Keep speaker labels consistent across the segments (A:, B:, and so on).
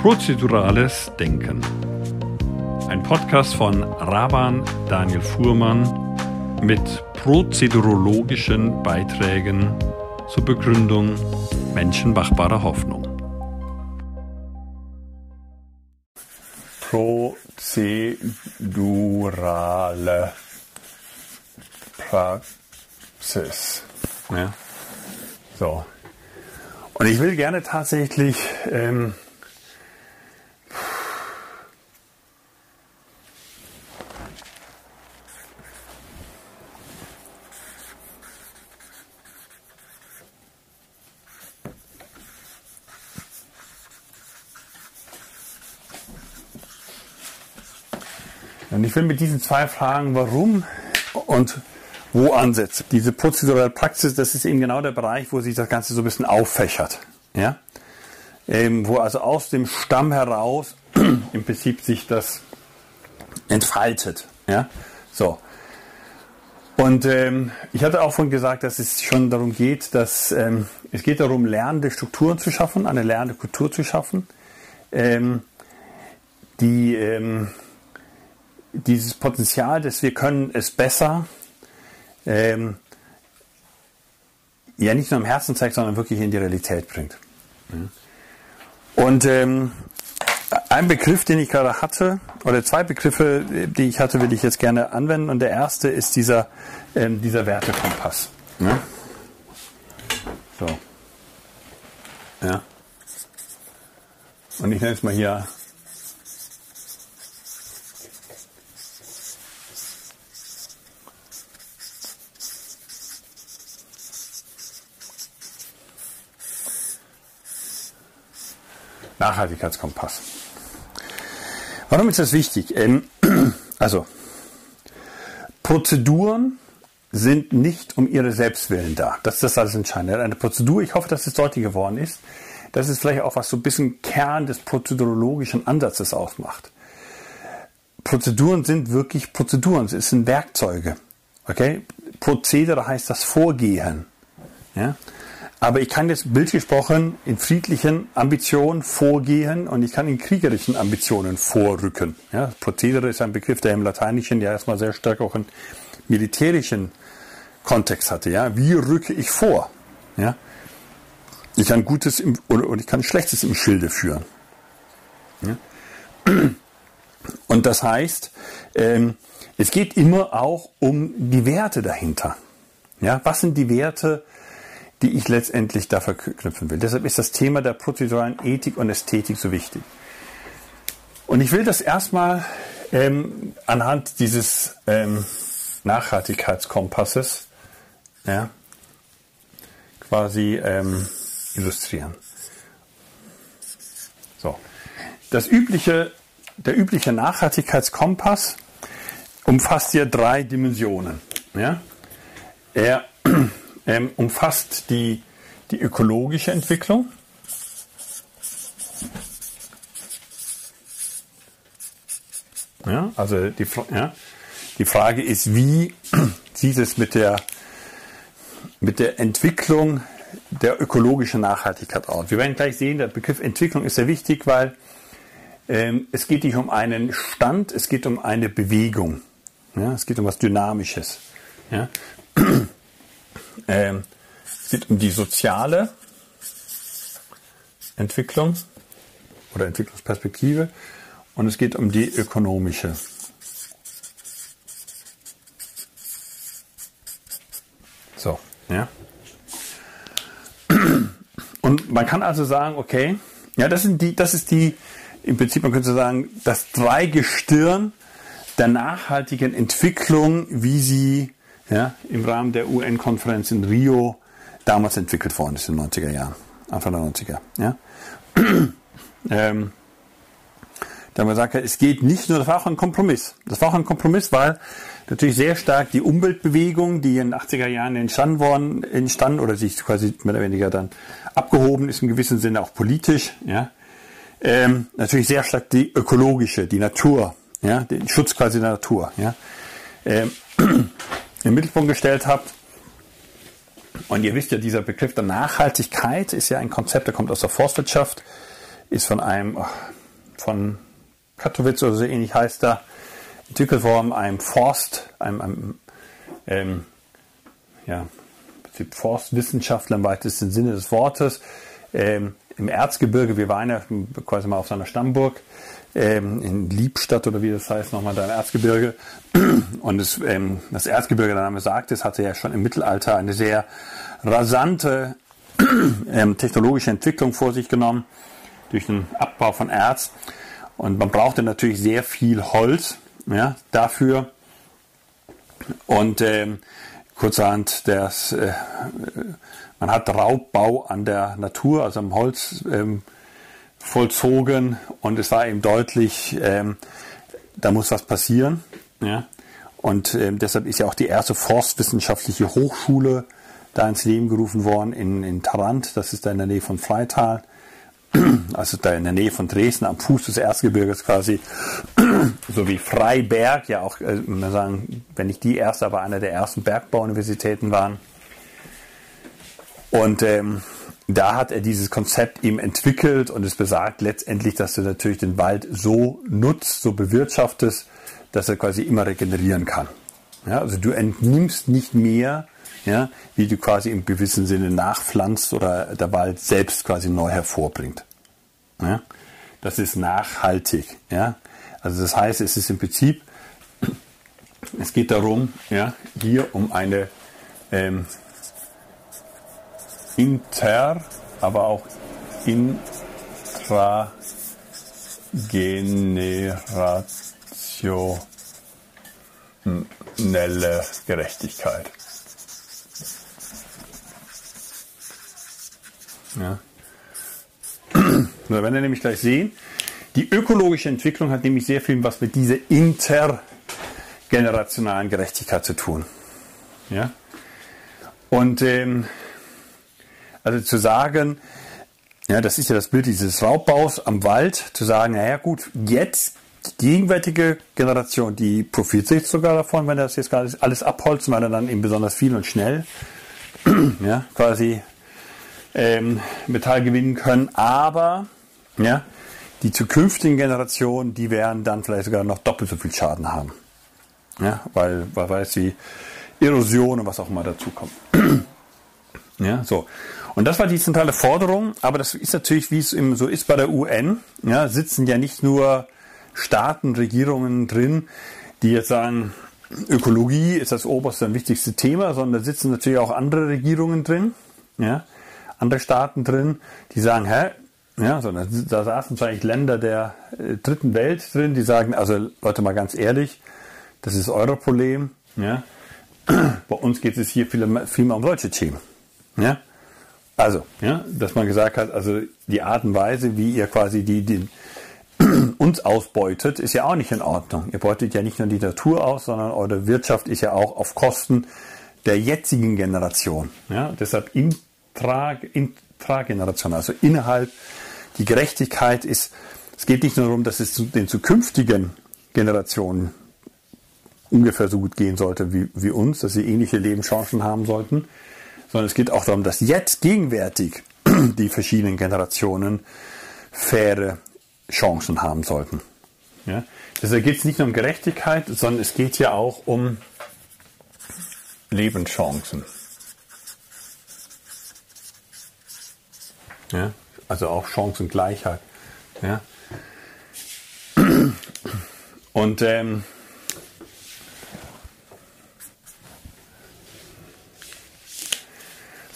A: Prozedurales Denken. Ein Podcast von Raban Daniel Fuhrmann mit prozedurologischen Beiträgen zur Begründung menschenmachbarer Hoffnung.
B: Prozedurale Praxis. Ja. So. Und ich will gerne tatsächlich ähm, ich will mit diesen zwei Fragen, warum und wo ansetzen. Diese prozedurale Praxis, das ist eben genau der Bereich, wo sich das Ganze so ein bisschen auffächert. Ja? Ähm, wo also aus dem Stamm heraus im Prinzip sich das entfaltet. Ja? So. Und ähm, ich hatte auch vorhin gesagt, dass es schon darum geht, dass ähm, es geht darum, lernende Strukturen zu schaffen, eine lernende Kultur zu schaffen, ähm, die ähm, dieses Potenzial, dass wir können es besser, ähm, ja nicht nur im Herzen zeigt, sondern wirklich in die Realität bringt. Und ähm, ein Begriff, den ich gerade hatte, oder zwei Begriffe, die ich hatte, will ich jetzt gerne anwenden. Und der erste ist dieser, ähm, dieser Wertekompass. Ja? So. Ja. Und ich nenne es mal hier Nachhaltigkeitskompass. Warum ist das wichtig? Ähm, also, Prozeduren sind nicht um ihre Selbstwillen da. Das ist das alles Entscheidende. Eine Prozedur, ich hoffe, dass es deutlich geworden ist, das ist vielleicht auch was so ein bisschen Kern des prozedurologischen Ansatzes ausmacht. Prozeduren sind wirklich Prozeduren, es sind Werkzeuge. Okay? Prozedere heißt das Vorgehen. Ja? Aber ich kann jetzt bildlich gesprochen in friedlichen Ambitionen vorgehen und ich kann in kriegerischen Ambitionen vorrücken. Ja, Prozedere ist ein Begriff, der im Lateinischen ja erstmal sehr stark auch einen militärischen Kontext hatte. Ja, wie rücke ich vor? Ja, ich kann Gutes im, oder, ich kann Schlechtes im Schilde führen. Ja? Und das heißt, ähm, es geht immer auch um die Werte dahinter. Ja, was sind die Werte, die ich letztendlich da verknüpfen will. Deshalb ist das Thema der prozeduralen Ethik und Ästhetik so wichtig. Und ich will das erstmal ähm, anhand dieses ähm, Nachhaltigkeitskompasses ja, quasi ähm, illustrieren. So. Das übliche, der übliche Nachhaltigkeitskompass umfasst hier drei Dimensionen. Ja? Er ähm, umfasst die, die ökologische Entwicklung. Ja, also die, ja, die Frage ist, wie sieht es mit der, mit der Entwicklung der ökologischen Nachhaltigkeit aus? Wir werden gleich sehen, der Begriff Entwicklung ist sehr wichtig, weil ähm, es geht nicht um einen Stand, es geht um eine Bewegung. Ja, es geht um was Dynamisches. Ja. Es geht um die soziale Entwicklung oder Entwicklungsperspektive und es geht um die ökonomische. So, ja. Und man kann also sagen, okay, ja, das sind die, das ist die, im Prinzip, man könnte sagen, das Dreigestirn der nachhaltigen Entwicklung, wie sie ja, im Rahmen der UN-Konferenz in Rio damals entwickelt worden ist in den 90er Jahren, Anfang der 90er. Ja. ähm, da wir gesagt, es geht nicht nur, das war auch ein Kompromiss. Das war auch ein Kompromiss, weil natürlich sehr stark die Umweltbewegung, die in den 80er Jahren entstanden worden, entstanden oder sich quasi mehr oder weniger dann abgehoben ist, im gewissen Sinne auch politisch, ja, ähm, natürlich sehr stark die ökologische, die Natur, ja, den Schutz quasi der Natur, ja. Ähm, im Mittelpunkt gestellt habt. Und ihr wisst ja, dieser Begriff der Nachhaltigkeit ist ja ein Konzept, der kommt aus der Forstwirtschaft, ist von einem, von Katowice oder so ähnlich heißt er, entwickelt worden, einem Forst, einem, einem ähm, ja, Forstwissenschaftler im weitesten Sinne des Wortes, ähm, im Erzgebirge, wir waren ja quasi mal auf seiner Stammburg, ähm, in Liebstadt oder wie das heißt, nochmal da im Erzgebirge. Und das, ähm, das Erzgebirge, der Name sagt es, hatte ja schon im Mittelalter eine sehr rasante ähm, technologische Entwicklung vor sich genommen durch den Abbau von Erz. Und man brauchte natürlich sehr viel Holz ja, dafür. Und ähm, kurzerhand, das, äh, man hat Raubbau an der Natur, also am Holz ähm, vollzogen und es war eben deutlich, ähm, da muss was passieren. Ja? Und ähm, deshalb ist ja auch die erste forstwissenschaftliche Hochschule da ins Leben gerufen worden in, in Tarant, das ist da in der Nähe von Freital, also da in der Nähe von Dresden, am Fuß des Erzgebirges quasi, so wie Freiberg, ja auch, äh, man sagen, wenn nicht die erste, aber einer der ersten Bergbauuniversitäten waren. Und ähm, da hat er dieses Konzept eben entwickelt und es besagt letztendlich, dass du natürlich den Wald so nutzt, so bewirtschaftest, dass er quasi immer regenerieren kann. Ja, also du entnimmst nicht mehr, ja, wie du quasi im gewissen Sinne nachpflanzt oder der Wald selbst quasi neu hervorbringt. Ja, das ist nachhaltig. Ja, also das heißt, es ist im Prinzip, es geht darum, ja, hier um eine ähm, inter, aber auch intragenerationelle Gerechtigkeit. Ja. Wir werden nämlich gleich sehen, die ökologische Entwicklung hat nämlich sehr viel was mit dieser intergenerationalen Gerechtigkeit zu tun. Ja? Und ähm, also zu sagen, ja, das ist ja das Bild dieses Raubbaus am Wald, zu sagen, naja gut, jetzt die gegenwärtige Generation, die profitiert sogar davon, wenn das jetzt alles, alles abholzen, weil dann eben besonders viel und schnell ja, quasi ähm, Metall gewinnen können, aber ja, die zukünftigen Generationen, die werden dann vielleicht sogar noch doppelt so viel Schaden haben. Ja, weil, weil, es die Erosion und was auch immer dazu kommt. ja, so. Und das war die zentrale Forderung, aber das ist natürlich, wie es so ist bei der UN, ja, sitzen ja nicht nur Staaten, Regierungen drin, die jetzt sagen, Ökologie ist das oberste und wichtigste Thema, sondern da sitzen natürlich auch andere Regierungen drin, ja, andere Staaten drin, die sagen, hä, ja, so, da, saßen wahrscheinlich Länder der äh, dritten Welt drin, die sagen, also Leute mal ganz ehrlich, das ist euer Problem, ja. Bei uns geht es hier viel, viel mehr um solche Themen, ja. Also, ja, dass man gesagt hat, also die Art und Weise, wie ihr quasi die, die uns ausbeutet, ist ja auch nicht in Ordnung. Ihr beutet ja nicht nur die Natur aus, sondern eure Wirtschaft ist ja auch auf Kosten der jetzigen Generation. Ja, deshalb intra, also innerhalb die Gerechtigkeit ist, es geht nicht nur darum, dass es den zukünftigen Generationen ungefähr so gut gehen sollte wie, wie uns, dass sie ähnliche Lebenschancen haben sollten, sondern es geht auch darum, dass jetzt gegenwärtig die verschiedenen Generationen faire Chancen haben sollten. Ja? Deshalb geht es nicht nur um Gerechtigkeit, sondern es geht ja auch um Lebenschancen. Ja? Also auch Chancengleichheit. Ja? Und ähm,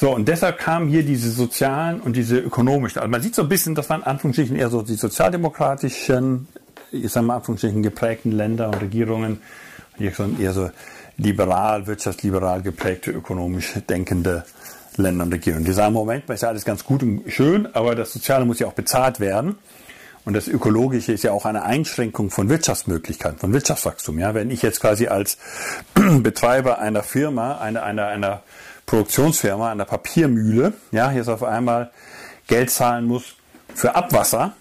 B: So, und deshalb kamen hier diese sozialen und diese ökonomischen. Also man sieht so ein bisschen, das waren Anführungsstrichen eher so die sozialdemokratischen, ich sage mal Anführungsstrichen geprägten Länder und Regierungen. Hier sind eher so liberal, wirtschaftsliberal geprägte, ökonomisch denkende Länder und Regierungen. Die sagen, Moment, ist ja alles ganz gut und schön, aber das Soziale muss ja auch bezahlt werden. Und das Ökologische ist ja auch eine Einschränkung von Wirtschaftsmöglichkeiten, von Wirtschaftswachstum. Ja, wenn ich jetzt quasi als Betreiber einer Firma, einer, einer, einer Produktionsfirma an der Papiermühle, ja, jetzt auf einmal Geld zahlen muss für Abwasser,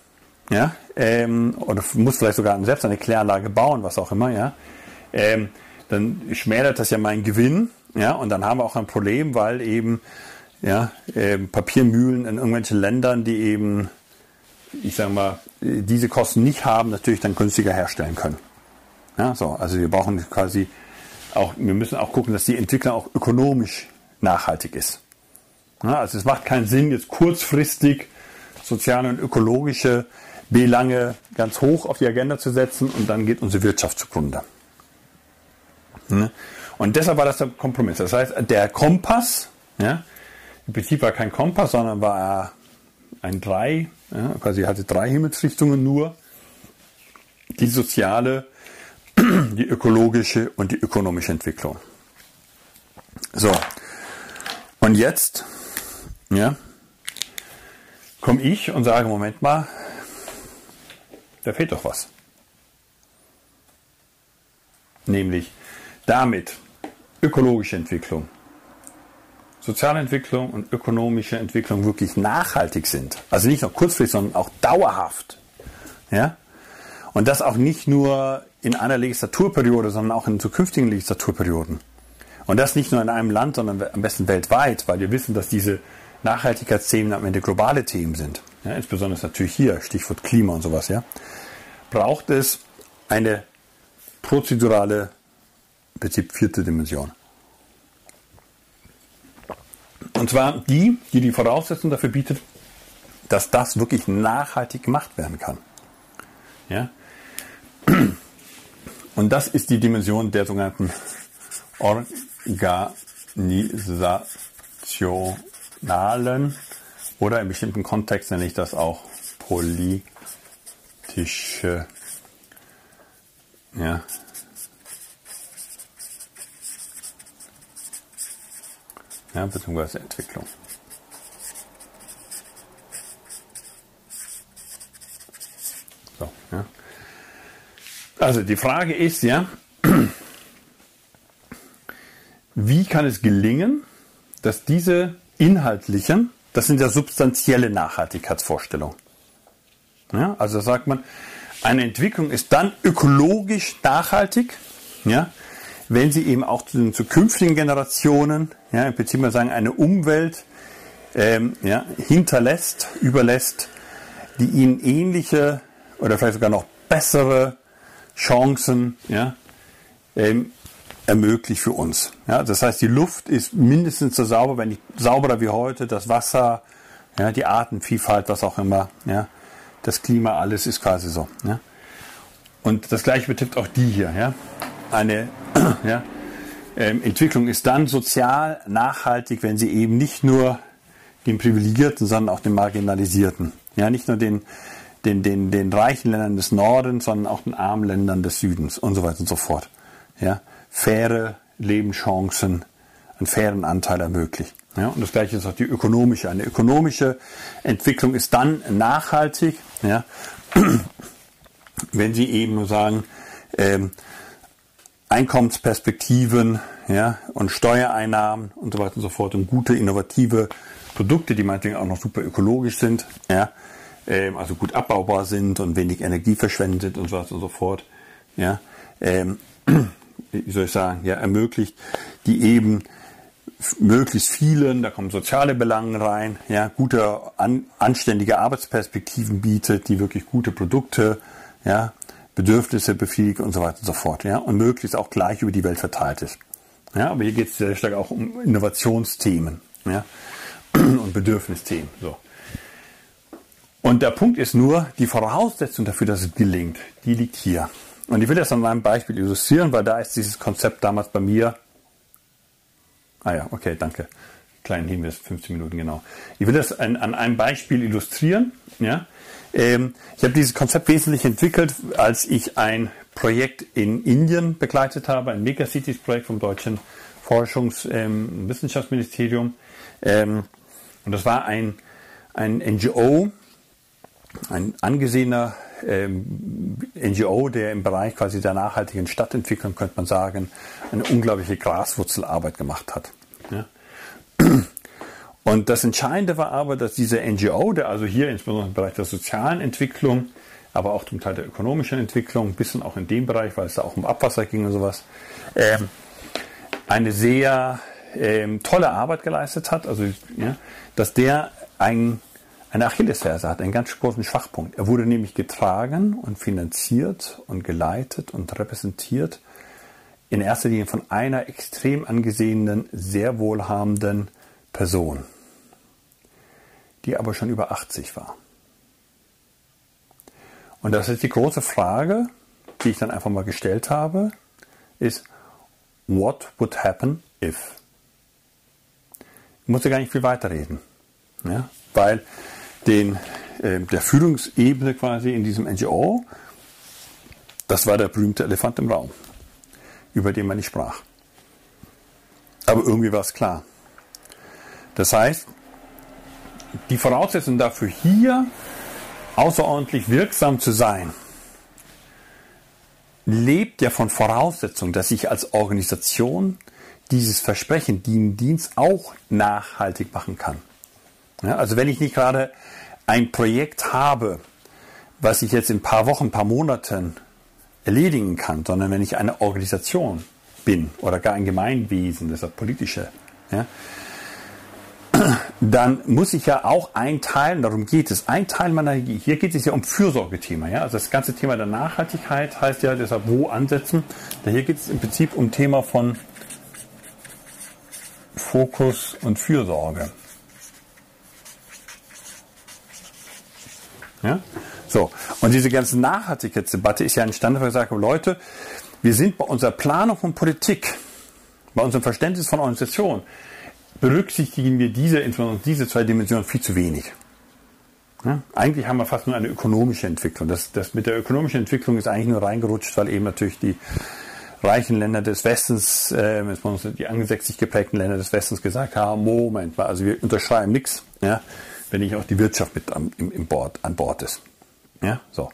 B: ja, ähm, oder muss vielleicht sogar selbst eine Kläranlage bauen, was auch immer, ja, ähm, dann schmälert das ja meinen Gewinn, ja, und dann haben wir auch ein Problem, weil eben ja, ähm, Papiermühlen in irgendwelchen Ländern, die eben ich sage mal, diese Kosten nicht haben, natürlich dann günstiger herstellen können. Ja, so, also wir brauchen quasi auch, wir müssen auch gucken, dass die Entwicklung auch ökonomisch nachhaltig ist. Also es macht keinen Sinn, jetzt kurzfristig soziale und ökologische Belange ganz hoch auf die Agenda zu setzen und dann geht unsere Wirtschaft zugrunde. Ne? Und deshalb war das der Kompromiss. Das heißt, der Kompass, ja, im Prinzip war kein Kompass, sondern war ein Drei, ja, quasi hatte drei Himmelsrichtungen nur. Die soziale, die ökologische und die ökonomische Entwicklung. So. Und jetzt, ja, komme ich und sage, Moment mal, da fehlt doch was. Nämlich damit ökologische Entwicklung, soziale Entwicklung und ökonomische Entwicklung wirklich nachhaltig sind. Also nicht nur kurzfristig, sondern auch dauerhaft. Ja? Und das auch nicht nur in einer Legislaturperiode, sondern auch in zukünftigen Legislaturperioden. Und das nicht nur in einem Land, sondern am besten weltweit, weil wir wissen, dass diese Nachhaltigkeitsthemen am Ende globale Themen sind. Ja, insbesondere natürlich hier, Stichwort Klima und sowas, ja. Braucht es eine prozedurale Prinzip vierte Dimension. Und zwar die, die die Voraussetzung dafür bietet, dass das wirklich nachhaltig gemacht werden kann. Ja? Und das ist die Dimension der sogenannten organisationalen oder in bestimmten Kontexten nenne ich das auch politische ja, ja, beziehungsweise Entwicklung. So, ja. Also die Frage ist ja, wie kann es gelingen, dass diese inhaltlichen, das sind ja substanzielle Nachhaltigkeitsvorstellungen. Ja, also sagt man, eine Entwicklung ist dann ökologisch nachhaltig, ja, wenn sie eben auch zu den zukünftigen Generationen, ja, im Prinzip mal sagen, eine Umwelt ähm, ja, hinterlässt, überlässt, die ihnen ähnliche oder vielleicht sogar noch bessere Chancen ja, ähm, ermöglicht für uns. Ja, das heißt, die Luft ist mindestens so sauber, wenn nicht sauberer wie heute, das Wasser, ja, die Artenvielfalt, was auch immer, ja, das Klima, alles ist quasi so. Ja. Und das gleiche betrifft auch die hier. Ja. Eine ja, ähm, Entwicklung ist dann sozial nachhaltig, wenn sie eben nicht nur den Privilegierten, sondern auch den Marginalisierten, ja, nicht nur den, den, den, den reichen Ländern des Nordens, sondern auch den armen Ländern des Südens und so weiter und so fort. Ja, faire Lebenschancen, einen fairen Anteil ermöglicht. Ja, und das gleiche ist auch die ökonomische. Eine ökonomische Entwicklung ist dann nachhaltig, ja, wenn Sie eben nur sagen, ähm, Einkommensperspektiven ja, und Steuereinnahmen und so weiter und so fort und gute, innovative Produkte, die meinetwegen auch noch super ökologisch sind, ja, ähm, also gut abbaubar sind und wenig Energie verschwendet und so weiter und so fort, ja, ähm, wie soll ich sagen, ja, ermöglicht, die eben möglichst vielen, da kommen soziale Belange rein, ja, gute, an, anständige Arbeitsperspektiven bietet, die wirklich gute Produkte, ja, Bedürfnisse befriedigt und so weiter und so fort, ja, und möglichst auch gleich über die Welt verteilt ist. Ja, aber hier geht es sehr stark auch um Innovationsthemen, ja, und Bedürfnisthemen, so. Und der Punkt ist nur, die Voraussetzung dafür, dass es gelingt, die liegt hier. Und ich will das an meinem Beispiel illustrieren, weil da ist dieses Konzept damals bei mir. Ah ja, okay, danke. Kleinen Hinweis, 15 Minuten genau. Ich will das an, an einem Beispiel illustrieren. Ja, ähm, ich habe dieses Konzept wesentlich entwickelt, als ich ein Projekt in Indien begleitet habe, ein Megacities-Projekt vom deutschen Forschungs- ähm, Wissenschaftsministerium. Ähm, und das war ein, ein NGO, ein angesehener ähm, NGO, der im Bereich quasi der nachhaltigen Stadtentwicklung, könnte man sagen, eine unglaubliche Graswurzelarbeit gemacht hat. Ja. Und das Entscheidende war aber, dass dieser NGO, der also hier insbesondere im Bereich der sozialen Entwicklung, aber auch zum Teil der ökonomischen Entwicklung, ein bisschen auch in dem Bereich, weil es da auch um Abwasser ging und sowas, ähm, eine sehr ähm, tolle Arbeit geleistet hat. Also, ja, dass der ein, eine Achillesferse hat, einen ganz großen Schwachpunkt. Er wurde nämlich getragen und finanziert und geleitet und repräsentiert in erster Linie von einer extrem angesehenen, sehr wohlhabenden Person, die aber schon über 80 war. Und das ist die große Frage, die ich dann einfach mal gestellt habe, ist, what would happen if? Ich musste gar nicht viel weiterreden, ja? weil den, äh, der Führungsebene quasi in diesem NGO, das war der berühmte Elefant im Raum, über den man nicht sprach. Aber irgendwie war es klar. Das heißt, die Voraussetzung dafür, hier außerordentlich wirksam zu sein, lebt ja von Voraussetzung, dass ich als Organisation dieses Versprechen, den Dienst auch nachhaltig machen kann. Ja, also wenn ich nicht gerade ein Projekt habe, was ich jetzt in ein paar Wochen, ein paar Monaten erledigen kann, sondern wenn ich eine Organisation bin oder gar ein Gemeinwesen, das ist politische, ja, dann muss ich ja auch einteilen, darum geht es, ein Teil meiner. Hier geht es ja um Fürsorgethema. Ja? Also das ganze Thema der Nachhaltigkeit heißt ja deshalb wo ansetzen. Hier geht es im Prinzip um Thema von Fokus und Fürsorge. Ja? So, und diese ganze Nachhaltigkeitsdebatte ist ja entstanden, weil ich sage, Leute, wir sind bei unserer Planung von Politik, bei unserem Verständnis von Organisation, berücksichtigen wir diese, diese zwei Dimensionen viel zu wenig. Ja? Eigentlich haben wir fast nur eine ökonomische Entwicklung. Das, das mit der ökonomischen Entwicklung ist eigentlich nur reingerutscht, weil eben natürlich die reichen Länder des Westens, äh, die angesächsig geprägten Länder des Westens gesagt haben, Moment mal, also wir unterschreiben nichts, ja, wenn nicht auch die Wirtschaft mit am, im, im Bord, an Bord ist. Ja, so.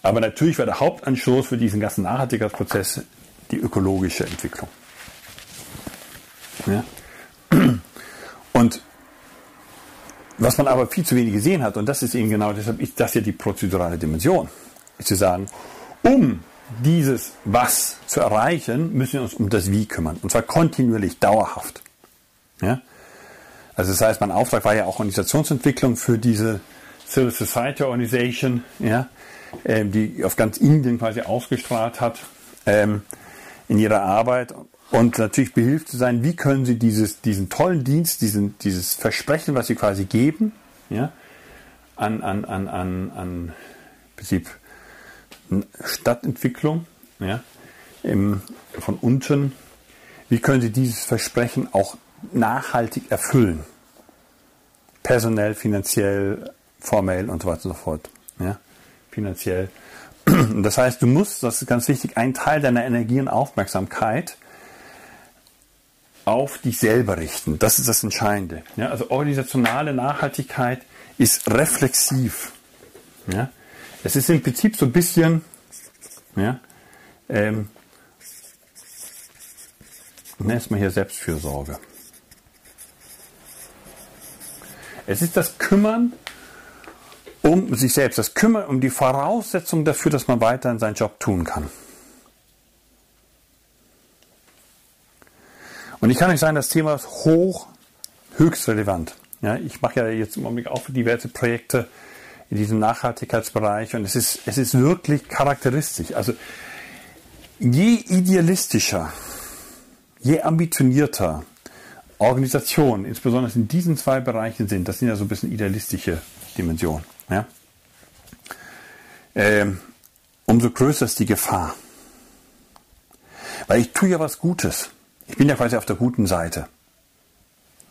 B: Aber natürlich war der Hauptanstoß für diesen ganzen Nachhaltigkeitsprozess die ökologische Entwicklung. Ja? Und was man aber viel zu wenig gesehen hat, und das ist eben genau deshalb ist das ja die prozedurale Dimension, ist zu sagen, um dieses Was zu erreichen, müssen wir uns um das Wie kümmern. Und zwar kontinuierlich, dauerhaft. Ja? Also das heißt, mein Auftrag war ja auch Organisationsentwicklung für diese Civil Society Organization, ja, ähm, die auf ganz Indien quasi ausgestrahlt hat ähm, in ihrer Arbeit. Und natürlich behilft zu sein, wie können Sie dieses, diesen tollen Dienst, diesen, dieses Versprechen, was Sie quasi geben, ja, an, an, an, an, an Prinzip Stadtentwicklung, ja, im, von unten, wie können Sie dieses Versprechen auch nachhaltig erfüllen? Personell, finanziell, formell und so weiter und so fort. Ja, finanziell. Das heißt, du musst, das ist ganz wichtig, einen Teil deiner Energie und Aufmerksamkeit auf dich selber richten. Das ist das Entscheidende. Ja, also organisationale Nachhaltigkeit ist reflexiv. Ja, es ist im Prinzip so ein bisschen, ja, ähm, nennt mal hier Selbstfürsorge. Es ist das Kümmern um sich selbst, das Kümmern um die Voraussetzung dafür, dass man weiterhin seinen Job tun kann. Und ich kann euch sagen, das Thema ist hoch, höchst relevant. Ja, ich mache ja jetzt im Augenblick auch diverse Projekte in diesem Nachhaltigkeitsbereich und es ist, es ist wirklich charakteristisch. Also je idealistischer, je ambitionierter Organisationen, insbesondere in diesen zwei Bereichen sind, das sind ja so ein bisschen idealistische Dimensionen, ja, ähm, umso größer ist die Gefahr. Weil ich tue ja was Gutes. Ich bin ja quasi auf der guten Seite.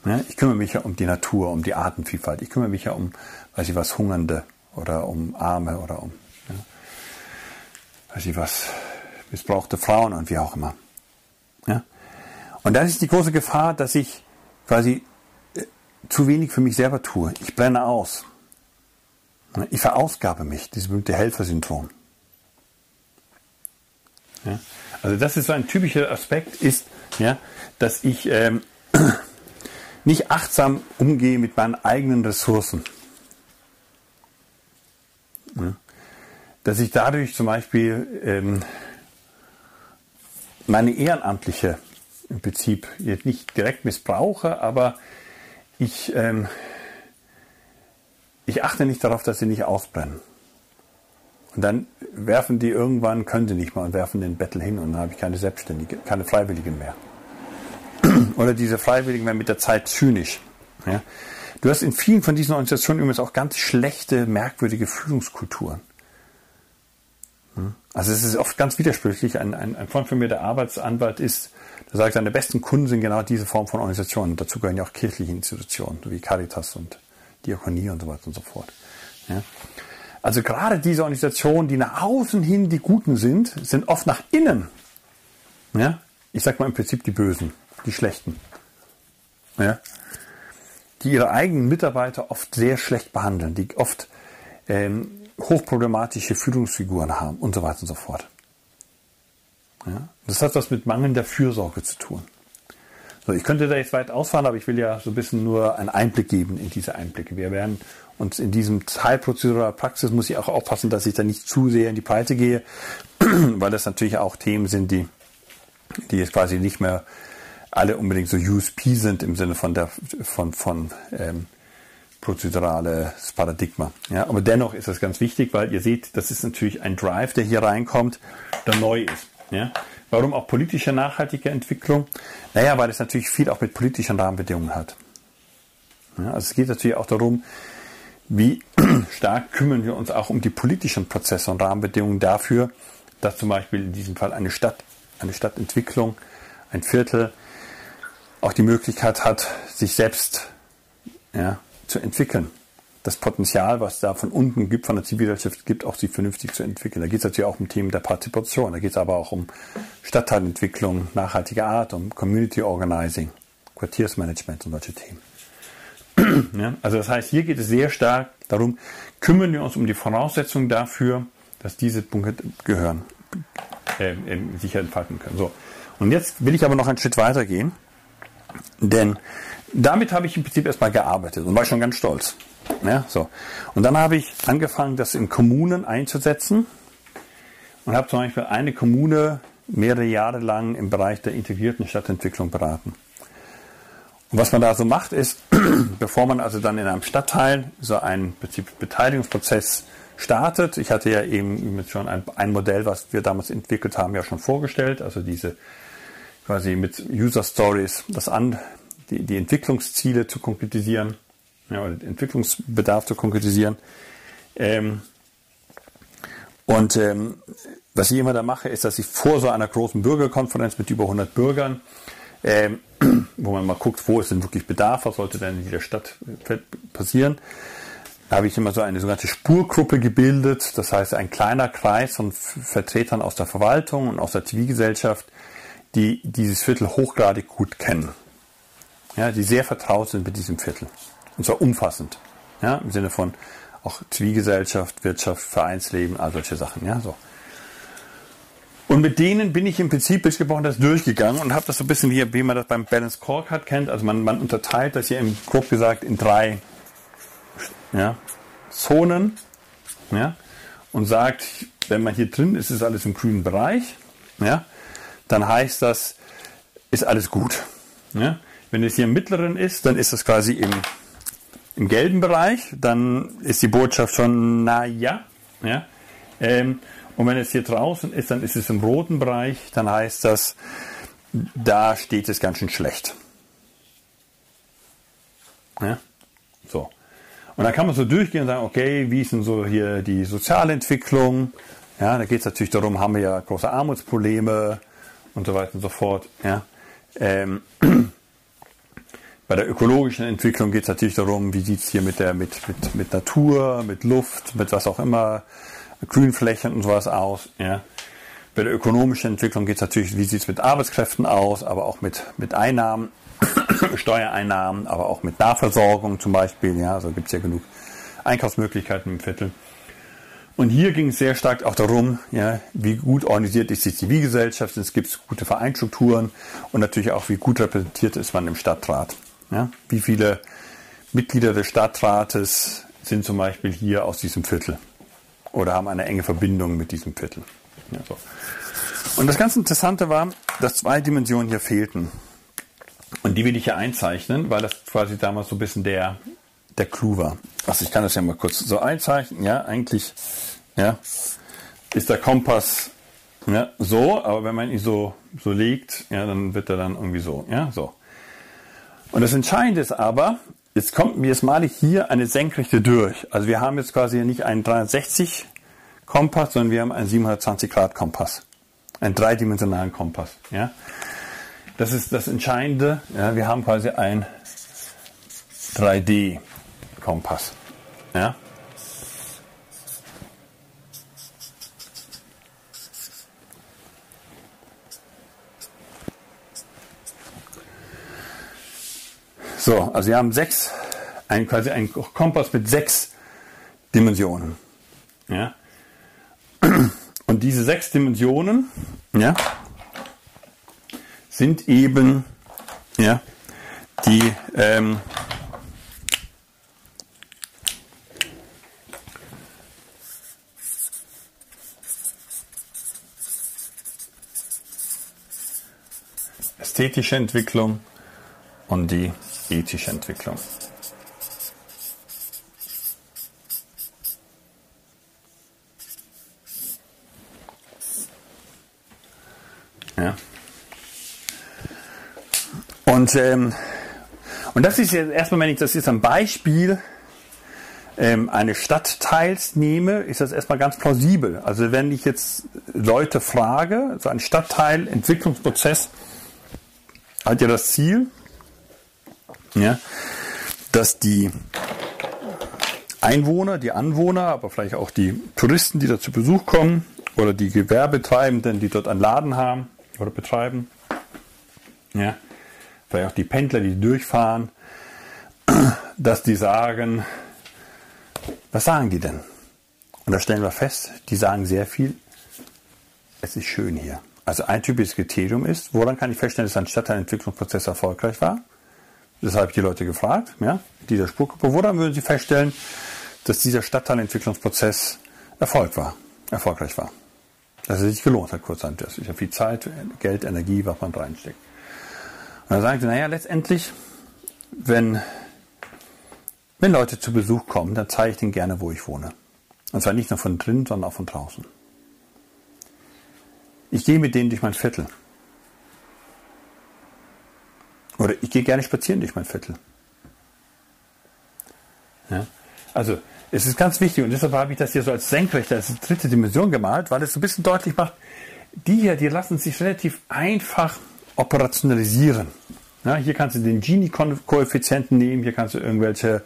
B: Ja, ich kümmere mich ja um die Natur, um die Artenvielfalt. Ich kümmere mich ja um, weiß ich was, Hungernde oder um Arme oder um, ja, weiß ich was, missbrauchte Frauen und wie auch immer. Und das ist die große Gefahr, dass ich quasi äh, zu wenig für mich selber tue. Ich brenne aus. Ich verausgabe mich, dieses berühmte Helfersyndrom. Ja? Also das ist so ein typischer Aspekt, ist, ja, dass ich ähm, nicht achtsam umgehe mit meinen eigenen Ressourcen. Ja? Dass ich dadurch zum Beispiel ähm, meine ehrenamtliche im Prinzip jetzt nicht direkt missbrauche, aber ich, ähm, ich achte nicht darauf, dass sie nicht ausbrennen. Und dann werfen die irgendwann, können sie nicht mal und werfen den Bettel hin und dann habe ich keine Selbstständige, keine Freiwilligen mehr. Oder diese Freiwilligen werden mit der Zeit zynisch. Ja? Du hast in vielen von diesen Organisationen übrigens auch ganz schlechte, merkwürdige Führungskulturen. Hm? Also es ist oft ganz widersprüchlich. Ein, ein, ein Freund von mir, der Arbeitsanwalt ist, der sagt, seine besten Kunden sind genau diese Form von Organisationen. Dazu gehören ja auch kirchliche Institutionen, wie Caritas und Diakonie und so weiter und so fort. Ja? Also gerade diese Organisationen, die nach außen hin die Guten sind, sind oft nach innen, ja? ich sag mal im Prinzip die Bösen, die Schlechten. Ja? Die ihre eigenen Mitarbeiter oft sehr schlecht behandeln, die oft ähm, hochproblematische Führungsfiguren haben und so weiter und so fort. Ja? Das hat was mit mangelnder Fürsorge zu tun. So, ich könnte da jetzt weit ausfahren, aber ich will ja so ein bisschen nur einen Einblick geben in diese Einblicke. Wir werden uns in diesem Teil prozeduraler Praxis muss ich auch aufpassen, dass ich da nicht zu sehr in die Breite gehe, weil das natürlich auch Themen sind, die, die jetzt quasi nicht mehr alle unbedingt so USP sind im Sinne von der von von ähm, prozedurales Paradigma. Ja, aber dennoch ist das ganz wichtig, weil ihr seht, das ist natürlich ein Drive, der hier reinkommt, der neu ist. Ja? Warum auch politische nachhaltige Entwicklung? Naja, weil es natürlich viel auch mit politischen Rahmenbedingungen hat. Ja, also es geht natürlich auch darum, wie stark kümmern wir uns auch um die politischen Prozesse und Rahmenbedingungen dafür, dass zum Beispiel in diesem Fall eine Stadt, eine Stadtentwicklung, ein Viertel auch die Möglichkeit hat, sich selbst ja, zu entwickeln. Das Potenzial, was da von unten gibt, von der Zivilgesellschaft gibt, auch sich vernünftig zu entwickeln. Da geht es natürlich auch um Themen der Partizipation, da geht es aber auch um Stadtteilentwicklung, nachhaltige Art, um Community Organizing, Quartiersmanagement und solche Themen. Ja, also das heißt, hier geht es sehr stark darum, kümmern wir uns um die Voraussetzungen dafür, dass diese Punkte gehören, äh, sich entfalten können. So. Und jetzt will ich aber noch einen Schritt weiter gehen, denn damit habe ich im Prinzip erstmal gearbeitet und war schon ganz stolz. Ja, so. Und dann habe ich angefangen, das in Kommunen einzusetzen und habe zum Beispiel eine Kommune mehrere Jahre lang im Bereich der integrierten Stadtentwicklung beraten. Und was man da so macht, ist, bevor man also dann in einem Stadtteil so einen Beteiligungsprozess startet, ich hatte ja eben schon ein, ein, Modell, was wir damals entwickelt haben, ja schon vorgestellt, also diese quasi mit User Stories, das an, die, die Entwicklungsziele zu konkretisieren, ja, oder Entwicklungsbedarf zu konkretisieren. Ähm, und ähm, was ich immer da mache, ist, dass ich vor so einer großen Bürgerkonferenz mit über 100 Bürgern ähm, wo man mal guckt, wo ist denn wirklich Bedarf, was sollte denn in jeder Stadt passieren. Da habe ich immer so eine sogenannte Spurgruppe gebildet, das heißt ein kleiner Kreis von Vertretern aus der Verwaltung und aus der Zivilgesellschaft, die dieses Viertel hochgradig gut kennen. Ja, die sehr vertraut sind mit diesem Viertel. Und zwar umfassend. Ja, im Sinne von auch Zivilgesellschaft, Wirtschaft, Vereinsleben, all solche Sachen. Ja, so. Und mit denen bin ich im Prinzip bis gebrochen das durchgegangen und habe das so ein bisschen wie, wie man das beim Balance Cork hat kennt. Also man, man unterteilt das hier im grob gesagt in drei ja, Zonen ja, und sagt, wenn man hier drin ist, ist alles im grünen Bereich. Ja, dann heißt das, ist alles gut. Ja. Wenn es hier im mittleren ist, dann ist das quasi im, im gelben Bereich. Dann ist die Botschaft schon, na ja. Ähm, und wenn es hier draußen ist, dann ist es im roten Bereich, dann heißt das, da steht es ganz schön schlecht. Ja? So. Und dann kann man so durchgehen und sagen, okay, wie ist denn so hier die soziale Entwicklung? Ja, da geht es natürlich darum, haben wir ja große Armutsprobleme und so weiter und so fort. Ja. Ähm, bei der ökologischen Entwicklung geht es natürlich darum, wie sieht es hier mit der mit, mit, mit Natur, mit Luft, mit was auch immer Grünflächen und sowas aus. Ja. Bei der ökonomischen Entwicklung geht es natürlich, wie sieht es mit Arbeitskräften aus, aber auch mit, mit Einnahmen, Steuereinnahmen, aber auch mit Nahversorgung zum Beispiel. Ja, also gibt es ja genug Einkaufsmöglichkeiten im Viertel. Und hier ging es sehr stark auch darum, ja, wie gut organisiert ist die Zivilgesellschaft, es gibt gute Vereinsstrukturen und natürlich auch, wie gut repräsentiert ist man im Stadtrat. Ja. Wie viele Mitglieder des Stadtrates sind zum Beispiel hier aus diesem Viertel oder haben eine enge Verbindung mit diesem Viertel. Ja, so. Und das ganz Interessante war, dass zwei Dimensionen hier fehlten. Und die will ich hier einzeichnen, weil das quasi damals so ein bisschen der, der Clou war. Also ich kann das ja mal kurz so einzeichnen. Ja, eigentlich ja, ist der Kompass ja, so, aber wenn man ihn so, so legt, ja, dann wird er dann irgendwie so. Ja, so. Und das Entscheidende ist aber, jetzt kommt mir jetzt ich hier eine Senkrechte durch. Also wir haben jetzt quasi nicht einen 360 Kompass, sondern wir haben einen 720 Grad Kompass. Einen dreidimensionalen Kompass. Ja. Das ist das Entscheidende. Ja, wir haben quasi einen 3D-Kompass. Ja. So, also wir haben sechs, ein, quasi ein Kompass mit sechs Dimensionen. Ja. Und diese sechs Dimensionen ja, sind eben ja, die ähm, ästhetische Entwicklung und die ethische Entwicklung. Ja. Und, ähm, und das ist jetzt erstmal, wenn ich das jetzt ein Beispiel ähm, eines Stadtteils nehme, ist das erstmal ganz plausibel. Also wenn ich jetzt Leute frage, so ein Stadtteil, Entwicklungsprozess hat ja das Ziel, ja, dass die Einwohner, die Anwohner, aber vielleicht auch die Touristen, die da zu Besuch kommen, oder die Gewerbetreibenden, die dort einen Laden haben oder betreiben, ja, vielleicht auch die Pendler, die durchfahren, dass die sagen, was sagen die denn? Und da stellen wir fest, die sagen sehr viel, es ist schön hier. Also ein typisches Kriterium ist, woran kann ich feststellen, dass ein Stadtteilentwicklungsprozess erfolgreich war? Ich die Leute gefragt, ja, dieser Spurgruppe. Woran würden Sie feststellen, dass dieser Stadtteilentwicklungsprozess Erfolg war, erfolgreich war? Dass es sich gelohnt hat, kurz Das ist ja viel Zeit, Geld, Energie, was man reinsteckt. Und dann sagen sie, naja, letztendlich, wenn, wenn Leute zu Besuch kommen, dann zeige ich denen gerne, wo ich wohne. Und zwar nicht nur von drinnen, sondern auch von draußen. Ich gehe mit denen durch mein Viertel. Oder ich gehe gerne spazieren durch mein Viertel. Ja? Also, es ist ganz wichtig und deshalb habe ich das hier so als Senkrechte, als dritte Dimension gemalt, weil es so ein bisschen deutlich macht, die hier, die lassen sich relativ einfach operationalisieren. Ja, hier kannst du den Gini-Koeffizienten nehmen, hier kannst du irgendwelche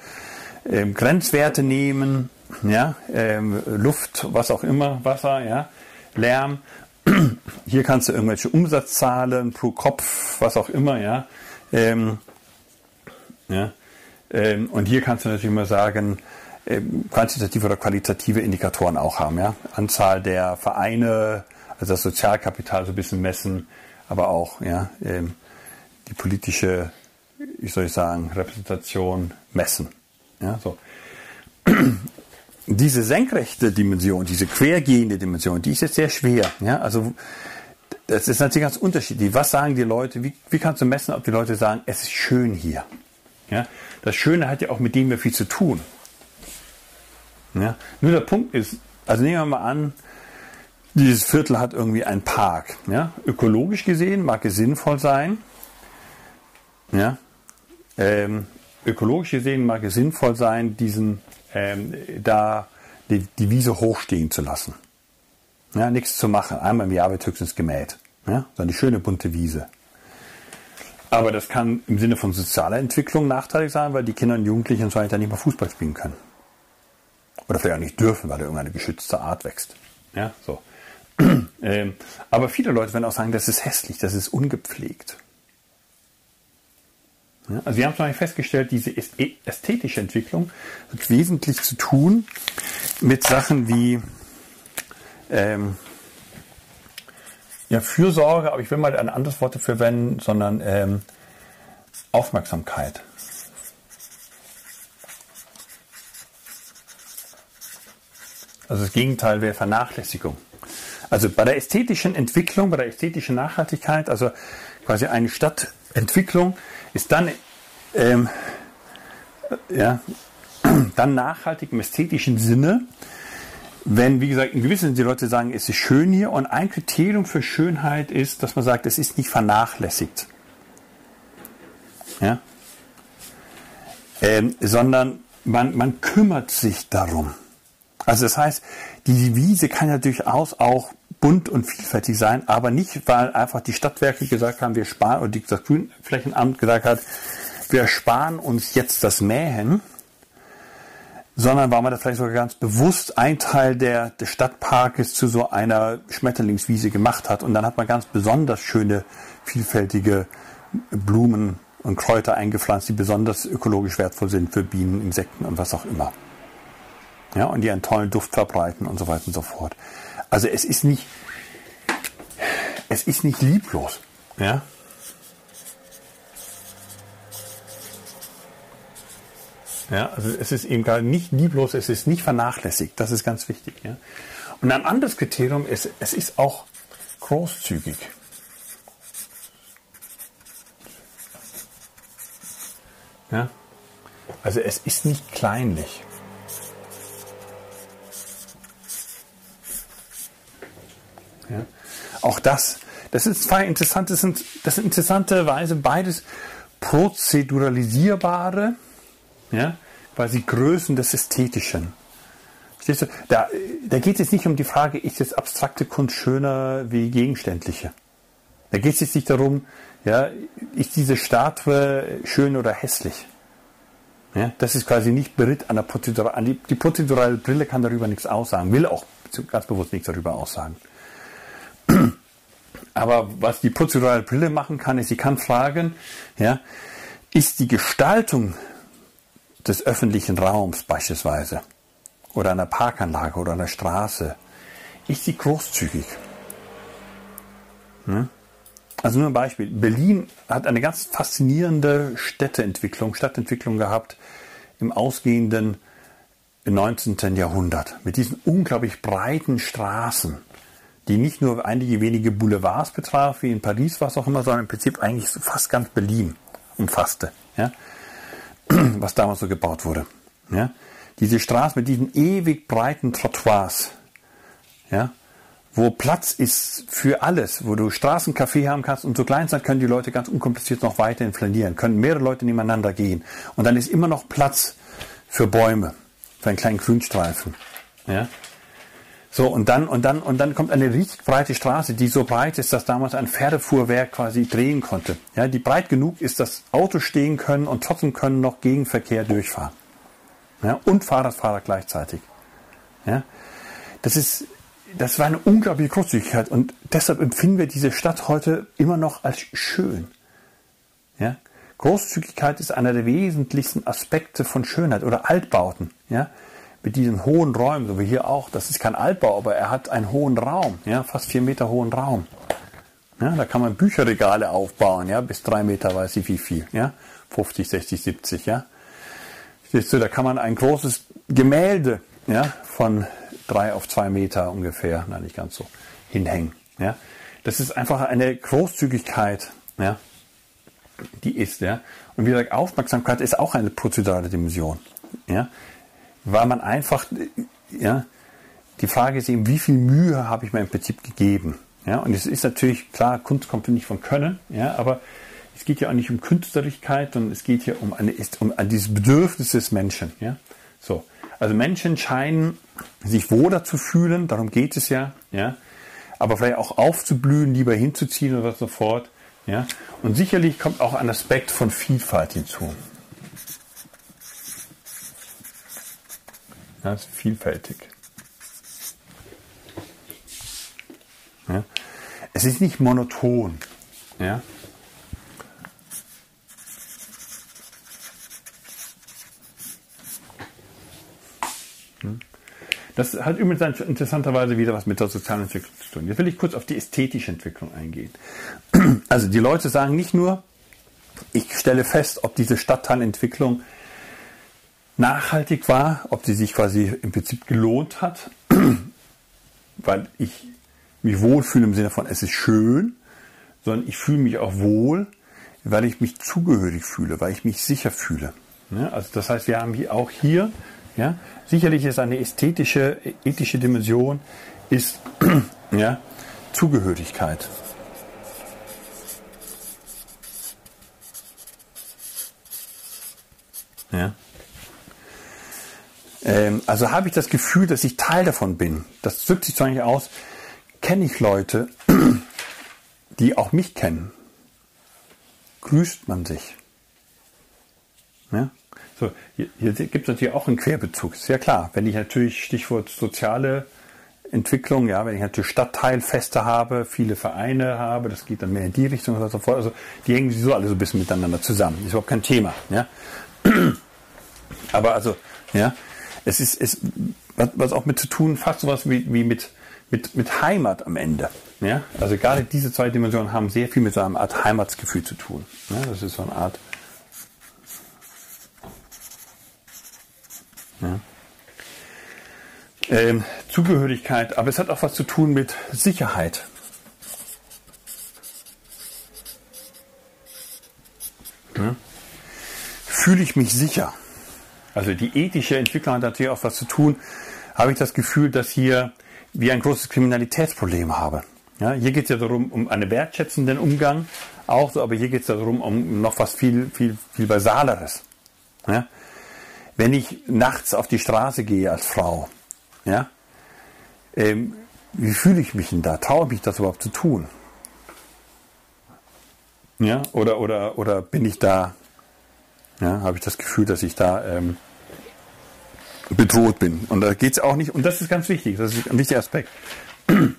B: ähm, Grenzwerte nehmen, ja, ähm, Luft, was auch immer, Wasser, ja, Lärm. Hier kannst du irgendwelche Umsatzzahlen pro Kopf, was auch immer, ja, ähm, ja? Ähm, und hier kannst du natürlich mal sagen, ähm, quantitative oder qualitative Indikatoren auch haben. Ja? Anzahl der Vereine, also das Sozialkapital so ein bisschen messen, aber auch ja, ähm, die politische, wie soll ich sagen, Repräsentation messen. Ja, so. Diese senkrechte Dimension, diese quergehende Dimension, die ist jetzt sehr schwer. Ja? Also das ist natürlich ganz unterschiedlich. Was sagen die Leute? Wie, wie kannst du messen, ob die Leute sagen, es ist schön hier? Ja? Das Schöne hat ja auch mit dem ja viel zu tun. Ja? Nur der Punkt ist, also nehmen wir mal an, dieses Viertel hat irgendwie einen Park. Ja? Ökologisch gesehen mag es sinnvoll sein. Ja? Ähm, ökologisch gesehen mag es sinnvoll sein, diesen ähm, da die, die Wiese hochstehen zu lassen. Ja, nichts zu machen. Einmal im Jahr wird höchstens gemäht. Ja, so eine schöne bunte Wiese. Aber das kann im Sinne von sozialer Entwicklung nachteilig sein, weil die Kinder und Jugendlichen so weiter nicht mehr Fußball spielen können. Oder vielleicht auch nicht dürfen, weil da irgendeine geschützte Art wächst. Ja, so. ähm, aber viele Leute werden auch sagen, das ist hässlich, das ist ungepflegt. Ja, also wir haben Beispiel festgestellt, diese ästhetische Entwicklung hat wesentlich zu tun mit Sachen wie ähm, ja, Fürsorge, aber ich will mal ein anderes Wort dafür verwenden, sondern ähm, Aufmerksamkeit. Also das Gegenteil wäre Vernachlässigung. Also bei der ästhetischen Entwicklung, bei der ästhetischen Nachhaltigkeit, also quasi eine Stadtentwicklung, ist dann ähm, ja, Dann nachhaltig im ästhetischen Sinne, wenn, wie gesagt, in gewissen die Leute sagen, es ist schön hier und ein Kriterium für Schönheit ist, dass man sagt, es ist nicht vernachlässigt. Ja? Ähm, sondern man, man kümmert sich darum. Also das heißt, die Wiese kann ja durchaus auch bunt und vielfältig sein, aber nicht, weil einfach die Stadtwerke gesagt haben, wir sparen, oder das Grünflächenamt gesagt hat, wir sparen uns jetzt das Mähen, sondern weil man das vielleicht sogar ganz bewusst ein Teil der, des Stadtparkes zu so einer Schmetterlingswiese gemacht hat und dann hat man ganz besonders schöne, vielfältige Blumen und Kräuter eingepflanzt, die besonders ökologisch wertvoll sind für Bienen, Insekten und was auch immer. Ja, und die einen tollen Duft verbreiten und so weiter und so fort. Also es ist nicht, es ist nicht lieblos. Ja, Ja, also es ist eben gerade nicht lieblos, es ist nicht vernachlässigt. Das ist ganz wichtig. Ja. Und ein anderes Kriterium ist, es ist auch großzügig. Ja. Also es ist nicht kleinlich. Ja. Auch das, das ist zwei interessante, das sind, das sind interessanterweise beides prozeduralisierbare ja, quasi Größen des Ästhetischen. du? Da, da geht es nicht um die Frage, ist jetzt abstrakte Kunst schöner wie gegenständliche. Da geht es jetzt nicht darum, ja, ist diese Statue schön oder hässlich. Ja, das ist quasi nicht beritt an der Prozedur, an die, die prozedurale Brille kann darüber nichts aussagen, will auch ganz bewusst nichts darüber aussagen. Aber was die prozedurale Brille machen kann, ist, sie kann fragen, ja, ist die Gestaltung des öffentlichen Raums beispielsweise oder einer Parkanlage oder einer Straße, ist sie großzügig. Hm? Also nur ein Beispiel. Berlin hat eine ganz faszinierende Städteentwicklung, Stadtentwicklung gehabt im ausgehenden 19. Jahrhundert mit diesen unglaublich breiten Straßen, die nicht nur einige wenige Boulevards betraf, wie in Paris, was auch immer, sondern im Prinzip eigentlich fast ganz Berlin umfasste. Ja? was damals so gebaut wurde. Ja? Diese Straße mit diesen ewig breiten Trottoirs, ja? wo Platz ist für alles, wo du Straßencafé haben kannst und zur Kleinzeit können die Leute ganz unkompliziert noch weiterhin flanieren, können mehrere Leute nebeneinander gehen und dann ist immer noch Platz für Bäume, für einen kleinen Grünstreifen. Ja? So, und dann, und dann, und dann kommt eine richtig breite Straße, die so breit ist, dass damals ein Pferdefuhrwerk quasi drehen konnte. Ja, die breit genug ist, dass Autos stehen können und trotzdem können noch Gegenverkehr durchfahren. Ja, und Fahrradfahrer gleichzeitig. Ja, das ist, das war eine unglaubliche Großzügigkeit und deshalb empfinden wir diese Stadt heute immer noch als schön. Ja, Großzügigkeit ist einer der wesentlichsten Aspekte von Schönheit oder Altbauten. Ja, mit diesen hohen Räumen, so wie hier auch. Das ist kein Altbau, aber er hat einen hohen Raum, ja, fast vier Meter hohen Raum. Ja, da kann man Bücherregale aufbauen, ja, bis drei Meter, weiß ich wie viel, ja, 50, 60, 70, ja. Siehst du, da kann man ein großes Gemälde, ja, von drei auf zwei Meter ungefähr, na nicht ganz so, hinhängen, ja. Das ist einfach eine Großzügigkeit, ja, die ist, ja. Und wie gesagt, Aufmerksamkeit ist auch eine prozedurale Dimension, ja weil man einfach, ja, die Frage ist eben, wie viel Mühe habe ich mir im Prinzip gegeben? Ja, und es ist natürlich klar, Kunst kommt nicht von Können, ja, aber es geht ja auch nicht um Künstlerlichkeit, sondern es geht ja um, eine, um dieses Bedürfnis des Menschen, ja. So. Also Menschen scheinen sich wohler zu fühlen, darum geht es ja, ja. Aber vielleicht auch aufzublühen, lieber hinzuziehen oder so fort, ja. Und sicherlich kommt auch ein Aspekt von Vielfalt hinzu. Ja, ist vielfältig. Ja. Es ist nicht monoton. Ja. Hm. Das hat übrigens interessanterweise wieder was mit der sozialen Entwicklung zu tun. Jetzt will ich kurz auf die ästhetische Entwicklung eingehen. Also die Leute sagen nicht nur, ich stelle fest, ob diese Stadtteilentwicklung nachhaltig war, ob sie sich quasi im Prinzip gelohnt hat, weil ich mich wohlfühle im Sinne von, es ist schön, sondern ich fühle mich auch wohl, weil ich mich zugehörig fühle, weil ich mich sicher fühle. Ja, also das heißt, wir haben hier auch hier, ja, sicherlich ist eine ästhetische, ethische Dimension, ist ja, Zugehörigkeit. Ja. Ähm, also habe ich das Gefühl, dass ich Teil davon bin. Das drückt sich zwar nicht aus, kenne ich Leute, die auch mich kennen. Grüßt man sich. Ja? So, hier, hier gibt es natürlich auch einen Querbezug. Ist ja klar, wenn ich natürlich Stichwort soziale Entwicklung, ja, wenn ich natürlich Stadtteilfeste habe, viele Vereine habe, das geht dann mehr in die Richtung und so fort. Also die hängen so alle so ein bisschen miteinander zusammen. Ist überhaupt kein Thema. Ja. Aber also, ja, es ist, es, was, was auch mit zu tun, fast sowas wie, wie mit, mit, mit Heimat am Ende. Ja? Also gerade diese zwei Dimensionen haben sehr viel mit so einer Art Heimatsgefühl zu tun. Ja? Das ist so eine Art. Ja. Ähm, Zugehörigkeit, aber es hat auch was zu tun mit Sicherheit. Ja? Fühle ich mich sicher? Also die ethische Entwicklung hat natürlich auch was zu tun. Habe ich das Gefühl, dass hier wir ein großes Kriminalitätsproblem haben. Ja, hier geht es ja darum, um einen wertschätzenden Umgang, auch so, aber hier geht es darum, um noch was viel, viel, viel Basaleres. Ja? Wenn ich nachts auf die Straße gehe als Frau, ja, ähm, wie fühle ich mich denn da? Traue ich mich das überhaupt zu tun? Ja, oder, oder, oder bin ich da ja, habe ich das Gefühl, dass ich da ähm, bedroht bin. Und da geht es auch nicht, und das ist ganz wichtig, das ist ein wichtiger Aspekt.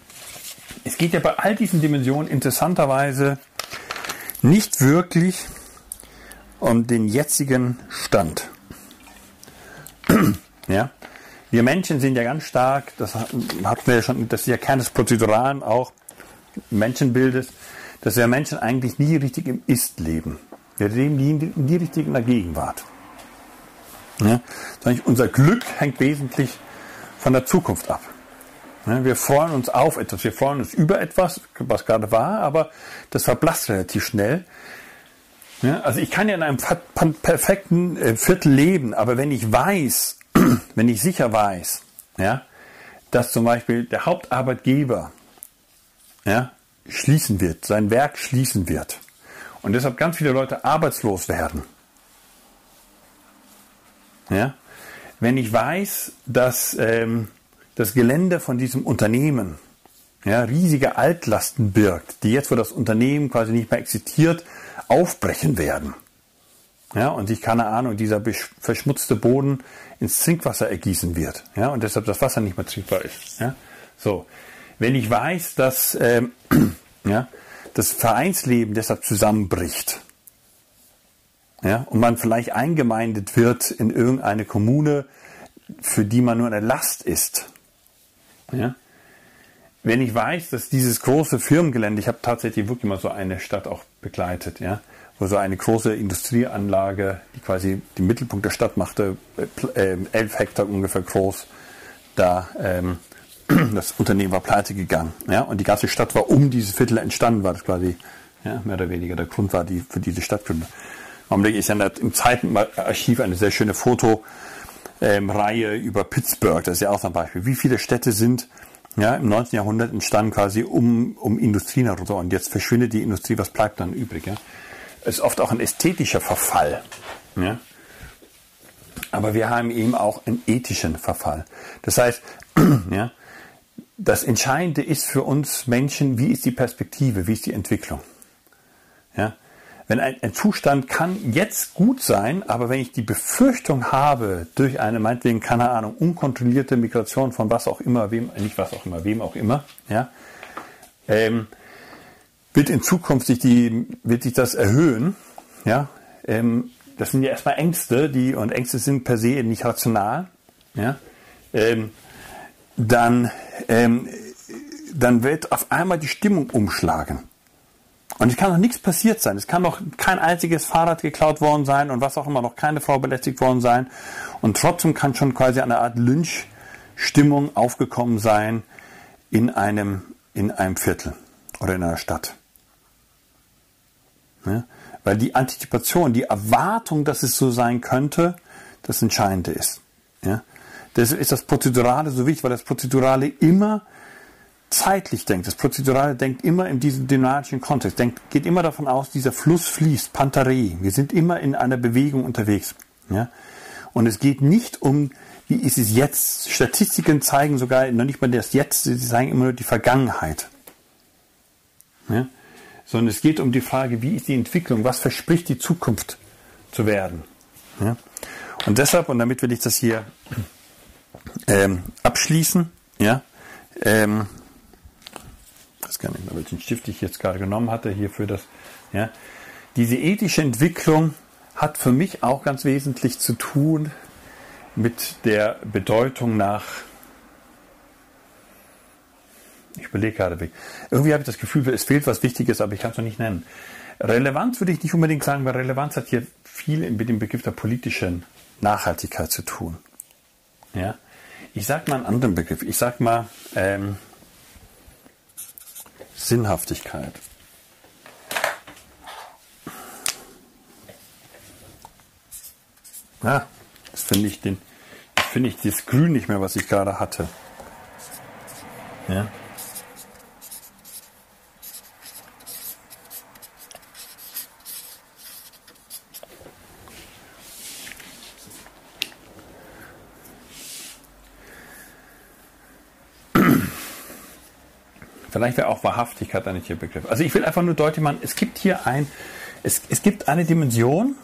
B: Es geht ja bei all diesen Dimensionen interessanterweise nicht wirklich um den jetzigen Stand. ja? Wir Menschen sind ja ganz stark, das hatten wir ja schon, das ist ja Kern des Prozeduralen auch, Menschenbildes, dass wir Menschen eigentlich nie richtig im Ist leben. Wir leben in die Richtung in der Gegenwart. Ja? Unser Glück hängt wesentlich von der Zukunft ab. Wir freuen uns auf etwas, wir freuen uns über etwas, was gerade war, aber das verblasst relativ schnell. Also ich kann ja in einem perfekten äh, Viertel leben, aber wenn ich weiß, wenn ich sicher weiß, dass zum Beispiel der Hauptarbeitgeber schließen wird, sein Werk schließen wird, und deshalb ganz viele Leute arbeitslos werden. Ja? Wenn ich weiß, dass ähm, das Gelände von diesem Unternehmen ja, riesige Altlasten birgt, die jetzt, wo das Unternehmen quasi nicht mehr existiert, aufbrechen werden. Ja, und sich, keine Ahnung, dieser verschmutzte Boden ins Trinkwasser ergießen wird. Ja, und deshalb das Wasser nicht mehr trinkbar ist. Ja, so. Wenn ich weiß, dass, ähm, ja, das Vereinsleben deshalb zusammenbricht. Ja, und man vielleicht eingemeindet wird in irgendeine Kommune, für die man nur eine Last ist. Ja, wenn ich weiß, dass dieses große Firmengelände, ich habe tatsächlich wirklich mal so eine Stadt auch begleitet, ja, wo so eine große Industrieanlage, die quasi den Mittelpunkt der Stadt machte, äh, elf Hektar ungefähr groß, da ähm, das Unternehmen war pleite gegangen. Ja, und die ganze Stadt war um dieses Viertel entstanden, war das quasi ja, mehr oder weniger der Grund war die für diese Stadtgründe. Augenblick ist ja im Zeitenarchiv eine sehr schöne Fotoreihe ähm, über Pittsburgh. Das ist ja auch so ein Beispiel. Wie viele Städte sind ja, im 19. Jahrhundert entstanden quasi um, um Industrien herum. Und jetzt verschwindet die Industrie, was bleibt dann übrig? Ja? Ist oft auch ein ästhetischer Verfall. Ja? Aber wir haben eben auch einen ethischen Verfall. Das heißt, ja, das Entscheidende ist für uns Menschen, wie ist die Perspektive, wie ist die Entwicklung. Ja? Wenn ein, ein, Zustand kann jetzt gut sein, aber wenn ich die Befürchtung habe, durch eine meinetwegen, keine Ahnung, unkontrollierte Migration von was auch immer, wem, nicht was auch immer, wem auch immer, ja, ähm, wird in Zukunft sich die, wird sich das erhöhen, ja, ähm, das sind ja erstmal Ängste, die, und Ängste sind per se nicht rational, ja, ähm, dann, ähm, dann wird auf einmal die Stimmung umschlagen. Und es kann noch nichts passiert sein. Es kann noch kein einziges Fahrrad geklaut worden sein und was auch immer, noch keine Frau belästigt worden sein. Und trotzdem kann schon quasi eine Art Lynchstimmung aufgekommen sein in einem, in einem Viertel oder in einer Stadt. Ja? Weil die Antizipation, die Erwartung, dass es so sein könnte, das Entscheidende ist. Ja? Deshalb ist das Prozedurale so wichtig, weil das Prozedurale immer zeitlich denkt. Das Prozedurale denkt immer in diesem dynamischen Kontext, denkt, geht immer davon aus, dieser Fluss fließt, Pantarei. Wir sind immer in einer Bewegung unterwegs. Ja? Und es geht nicht um, wie ist es jetzt. Statistiken zeigen sogar noch nicht mal das Jetzt, sie zeigen immer nur die Vergangenheit. Ja? Sondern es geht um die Frage, wie ist die Entwicklung, was verspricht die Zukunft zu werden. Ja? Und deshalb, und damit will ich das hier ähm, abschließen, ja, ähm, weiß gar nicht mehr, welchen Stift ich jetzt gerade genommen hatte hier für das, ja, diese ethische Entwicklung hat für mich auch ganz wesentlich zu tun mit der Bedeutung nach ich überlege gerade, irgendwie habe ich das Gefühl, es fehlt was Wichtiges, aber ich kann es noch nicht nennen. Relevanz würde ich nicht unbedingt sagen, weil Relevanz hat hier viel mit dem Begriff der politischen Nachhaltigkeit zu tun. Ja? Ich sage mal einen anderen Begriff. Ich sage mal ähm, Sinnhaftigkeit. Ja, das finde ich den, finde ich das Grün nicht mehr, was ich gerade hatte. Ja. Vielleicht wäre auch Wahrhaftigkeit ein richtiger Begriff. Also ich will einfach nur deutlich machen, es gibt hier ein, es, es gibt eine Dimension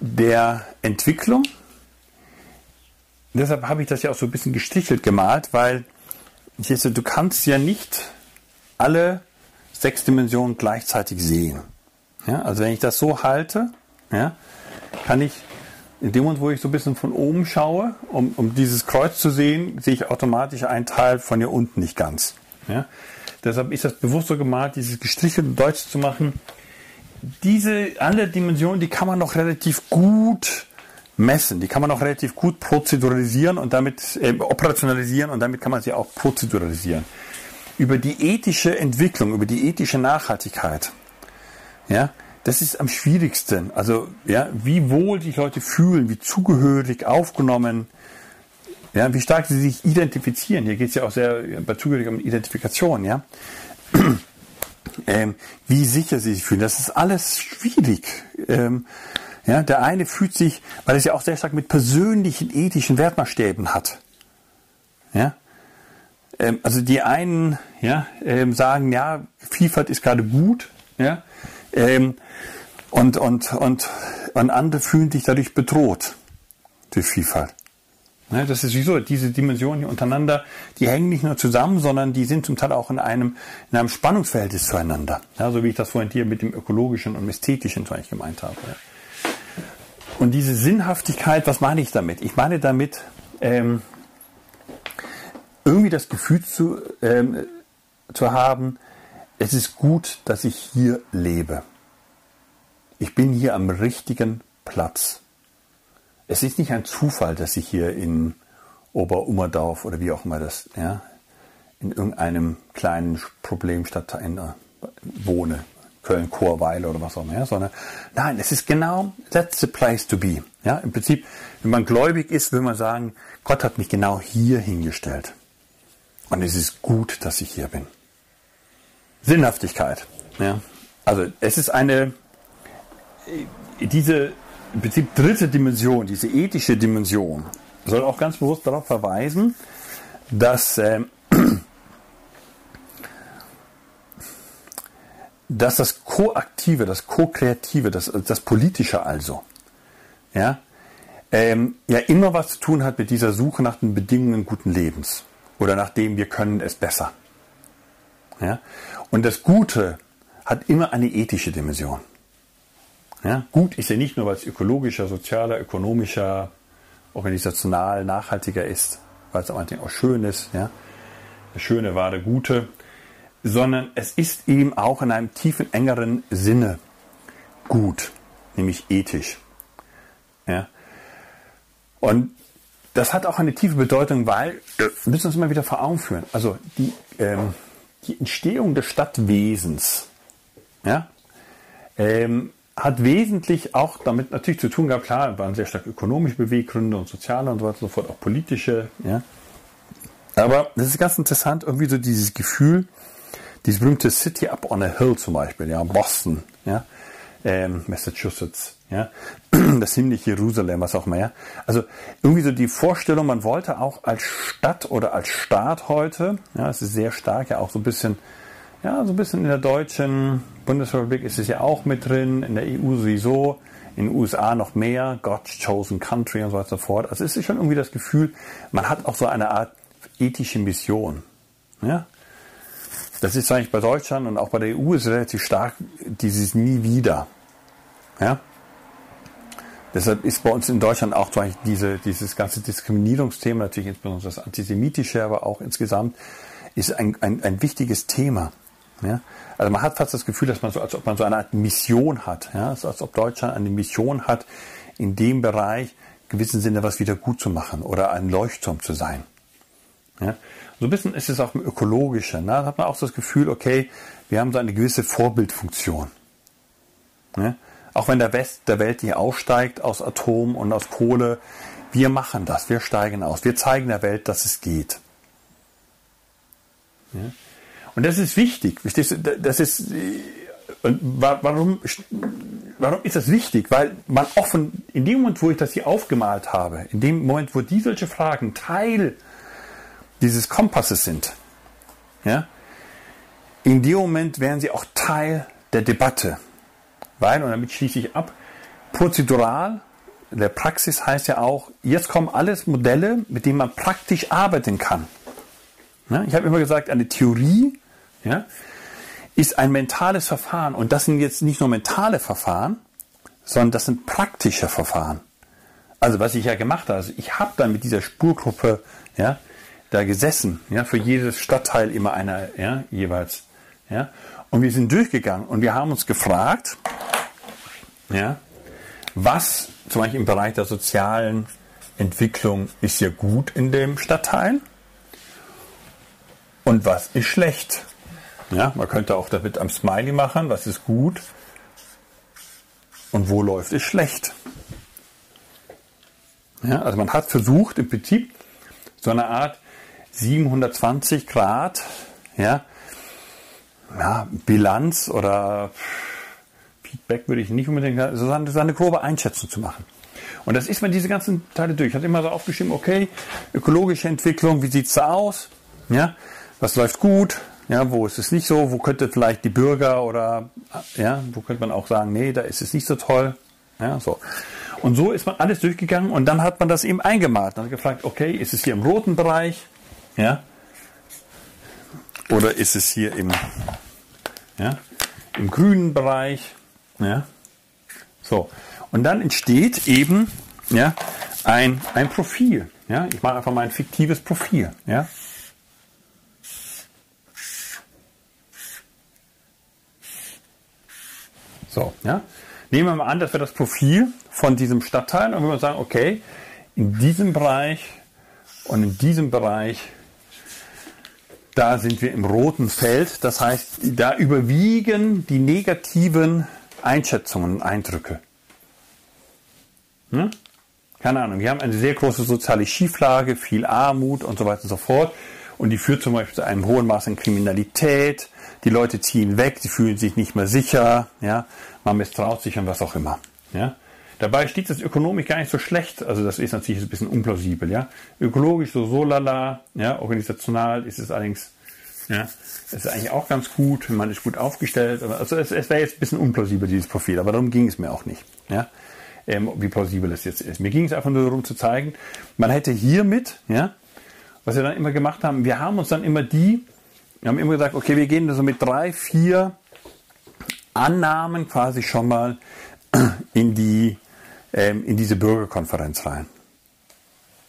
B: der Entwicklung. Deshalb habe ich das ja auch so ein bisschen gestrichelt gemalt, weil du kannst ja nicht alle sechs Dimensionen gleichzeitig sehen. Ja, also wenn ich das so halte, ja, kann ich in dem Moment, wo ich so ein bisschen von oben schaue, um, um dieses Kreuz zu sehen, sehe ich automatisch einen Teil von hier unten nicht ganz. Ja? Deshalb ist das bewusst so gemalt, dieses gestrichelte Deutsch zu machen. Diese alle Dimensionen, die kann man noch relativ gut messen, die kann man auch relativ gut prozeduralisieren und damit äh, operationalisieren und damit kann man sie auch prozeduralisieren. Über die ethische Entwicklung, über die ethische Nachhaltigkeit, ja, das ist am schwierigsten. Also, ja, wie wohl sich Leute fühlen, wie zugehörig, aufgenommen, ja, wie stark sie sich identifizieren. Hier geht es ja auch sehr bei Zugehörig um Identifikation, ja. Ähm, wie sicher sie sich fühlen. Das ist alles schwierig. Ähm, ja, der eine fühlt sich, weil es ja auch sehr stark mit persönlichen ethischen Wertmaßstäben hat. Ja, ähm, also die einen ja, ähm, sagen, ja, Vielfalt ist gerade gut, ja, ähm, und, und, und, und andere fühlen sich dadurch bedroht durch Vielfalt. Ne, das ist wieso, diese Dimensionen hier untereinander, die hängen nicht nur zusammen, sondern die sind zum Teil auch in einem, in einem Spannungsverhältnis zueinander. Ja, so wie ich das vorhin hier mit dem ökologischen und ästhetischen Beispiel gemeint habe. Und diese Sinnhaftigkeit, was meine ich damit? Ich meine damit, ähm, irgendwie das Gefühl zu, ähm, zu haben, es ist gut, dass ich hier lebe. Ich bin hier am richtigen Platz. Es ist nicht ein Zufall, dass ich hier in Oberummerdorf oder wie auch immer das, ja, in irgendeinem kleinen Problemstadtteil wohne, Köln-Chorweil oder was auch immer, ja, sondern nein, es ist genau, that's the place to be. Ja, im Prinzip, wenn man gläubig ist, will man sagen, Gott hat mich genau hier hingestellt. Und es ist gut, dass ich hier bin. Sinnhaftigkeit. Ja. Also es ist eine, diese im Prinzip dritte Dimension, diese ethische Dimension, soll auch ganz bewusst darauf verweisen, dass, äh, dass das Koaktive, das Co-Kreative, das, das Politische also, ja, ähm, ja immer was zu tun hat mit dieser Suche nach den Bedingungen guten Lebens oder nach dem wir können es besser. Ja? Und das Gute hat immer eine ethische Dimension. Ja? Gut ist ja nicht nur, weil es ökologischer, sozialer, ökonomischer, organisational nachhaltiger ist, weil es auch schön ist, ja? das Schöne, wahre, Gute, sondern es ist eben auch in einem tiefen, engeren Sinne gut, nämlich ethisch. Ja? Und das hat auch eine tiefe Bedeutung, weil, wir müssen uns immer wieder vor Augen führen, also die, ähm, die Entstehung des Stadtwesens, ja, ähm, hat wesentlich auch damit natürlich zu tun gehabt, klar, waren sehr stark ökonomische Beweggründe und soziale und so weiter und so fort, auch politische, ja. Aber das ist ganz interessant, irgendwie so dieses Gefühl, dieses berühmte City Up on a Hill zum Beispiel, ja, Boston, ja, ähm, Massachusetts, ja, das himmlische Jerusalem, was auch immer, ja. Also irgendwie so die Vorstellung, man wollte auch als Stadt oder als Staat heute, ja, es ist sehr stark, ja auch so ein bisschen, ja, so ein bisschen in der deutschen Bundesrepublik ist es ja auch mit drin, in der EU sowieso, in den USA noch mehr, God's Chosen Country und so weiter und so fort. Also es ist schon irgendwie das Gefühl, man hat auch so eine Art ethische Mission. Ja? Das ist eigentlich bei Deutschland und auch bei der EU ist relativ stark dieses Nie wieder. Ja? Deshalb ist bei uns in Deutschland auch diese, dieses ganze Diskriminierungsthema, natürlich insbesondere das Antisemitische, aber auch insgesamt, ist ein, ein, ein wichtiges Thema. Ja? Also man hat fast das Gefühl, dass man so, als ob man so eine Art Mission hat. Ja? Also als ob Deutschland eine Mission hat, in dem Bereich gewissen Sinne was wieder gut zu machen oder ein Leuchtturm zu sein. Ja? So ein bisschen ist es auch im Ökologischen. Ne? Da hat man auch das Gefühl, okay, wir haben so eine gewisse Vorbildfunktion. Ja? Auch wenn der West der Welt nicht aussteigt aus Atom und aus Kohle, wir machen das, wir steigen aus, wir zeigen der Welt, dass es geht. Ja? Und das ist wichtig. Das ist, und warum, warum ist das wichtig? Weil man offen, in dem Moment, wo ich das hier aufgemalt habe, in dem Moment, wo die solche Fragen Teil dieses Kompasses sind, ja, in dem Moment wären sie auch Teil der Debatte. Weil, und damit schließe ich ab, prozedural, der Praxis heißt ja auch, jetzt kommen alles Modelle, mit denen man praktisch arbeiten kann. Ja, ich habe immer gesagt, eine Theorie ja, ist ein mentales Verfahren. Und das sind jetzt nicht nur mentale Verfahren, sondern das sind praktische Verfahren. Also was ich ja gemacht habe, also ich habe dann mit dieser Spurgruppe ja, da gesessen, ja, für jedes Stadtteil immer einer ja, jeweils. Ja, und wir sind durchgegangen und wir haben uns gefragt, ja, was zum Beispiel im Bereich der sozialen Entwicklung ist hier gut in dem Stadtteil und was ist schlecht. Ja, man könnte auch damit am Smiley machen, was ist gut und wo läuft es schlecht. Ja, also man hat versucht im Prinzip so eine Art 720 Grad ja, ja, Bilanz oder Feedback würde ich nicht unbedingt so eine grobe Einschätzung zu machen. Und das ist man diese ganzen Teile durch. Ich hatte immer so aufgeschrieben, okay, ökologische Entwicklung, wie sieht es da aus? Ja, was läuft gut? Ja, wo ist es nicht so? Wo könnte vielleicht die Bürger oder ja, wo könnte man auch sagen, nee, da ist es nicht so toll. Ja, so. Und so ist man alles durchgegangen und dann hat man das eben eingemalt. Dann hat gefragt, okay, ist es hier im roten Bereich? Ja? Oder ist es hier im, ja, im grünen Bereich? Ja? So. Und dann entsteht eben ja, ein, ein Profil. Ja? Ich mache einfach mal ein fiktives Profil. Ja? So, ja. Nehmen wir mal an, dass wir das Profil von diesem Stadtteil und wir sagen, okay, in diesem Bereich und in diesem Bereich, da sind wir im roten Feld. Das heißt, da überwiegen die negativen Einschätzungen und Eindrücke. Hm? Keine Ahnung, wir haben eine sehr große soziale Schieflage, viel Armut und so weiter und so fort. Und die führt zum Beispiel zu einem hohen Maß an Kriminalität, die Leute ziehen weg, sie fühlen sich nicht mehr sicher, ja, man misstraut sich und was auch immer. Ja. Dabei steht das ökonomisch gar nicht so schlecht, also das ist natürlich ein bisschen unplausibel, ja. Ökologisch so so lala, ja, organisational ist es allerdings, ja, ist eigentlich auch ganz gut, man ist gut aufgestellt, also es, es wäre jetzt ein bisschen unplausibel, dieses Profil, aber darum ging es mir auch nicht, ja. Ähm, wie plausibel es jetzt ist. Mir ging es einfach nur darum zu zeigen, man hätte hiermit, ja, was wir dann immer gemacht haben, wir haben uns dann immer die wir haben immer gesagt, okay, wir gehen so mit drei, vier Annahmen quasi schon mal in, die, ähm, in diese Bürgerkonferenz rein.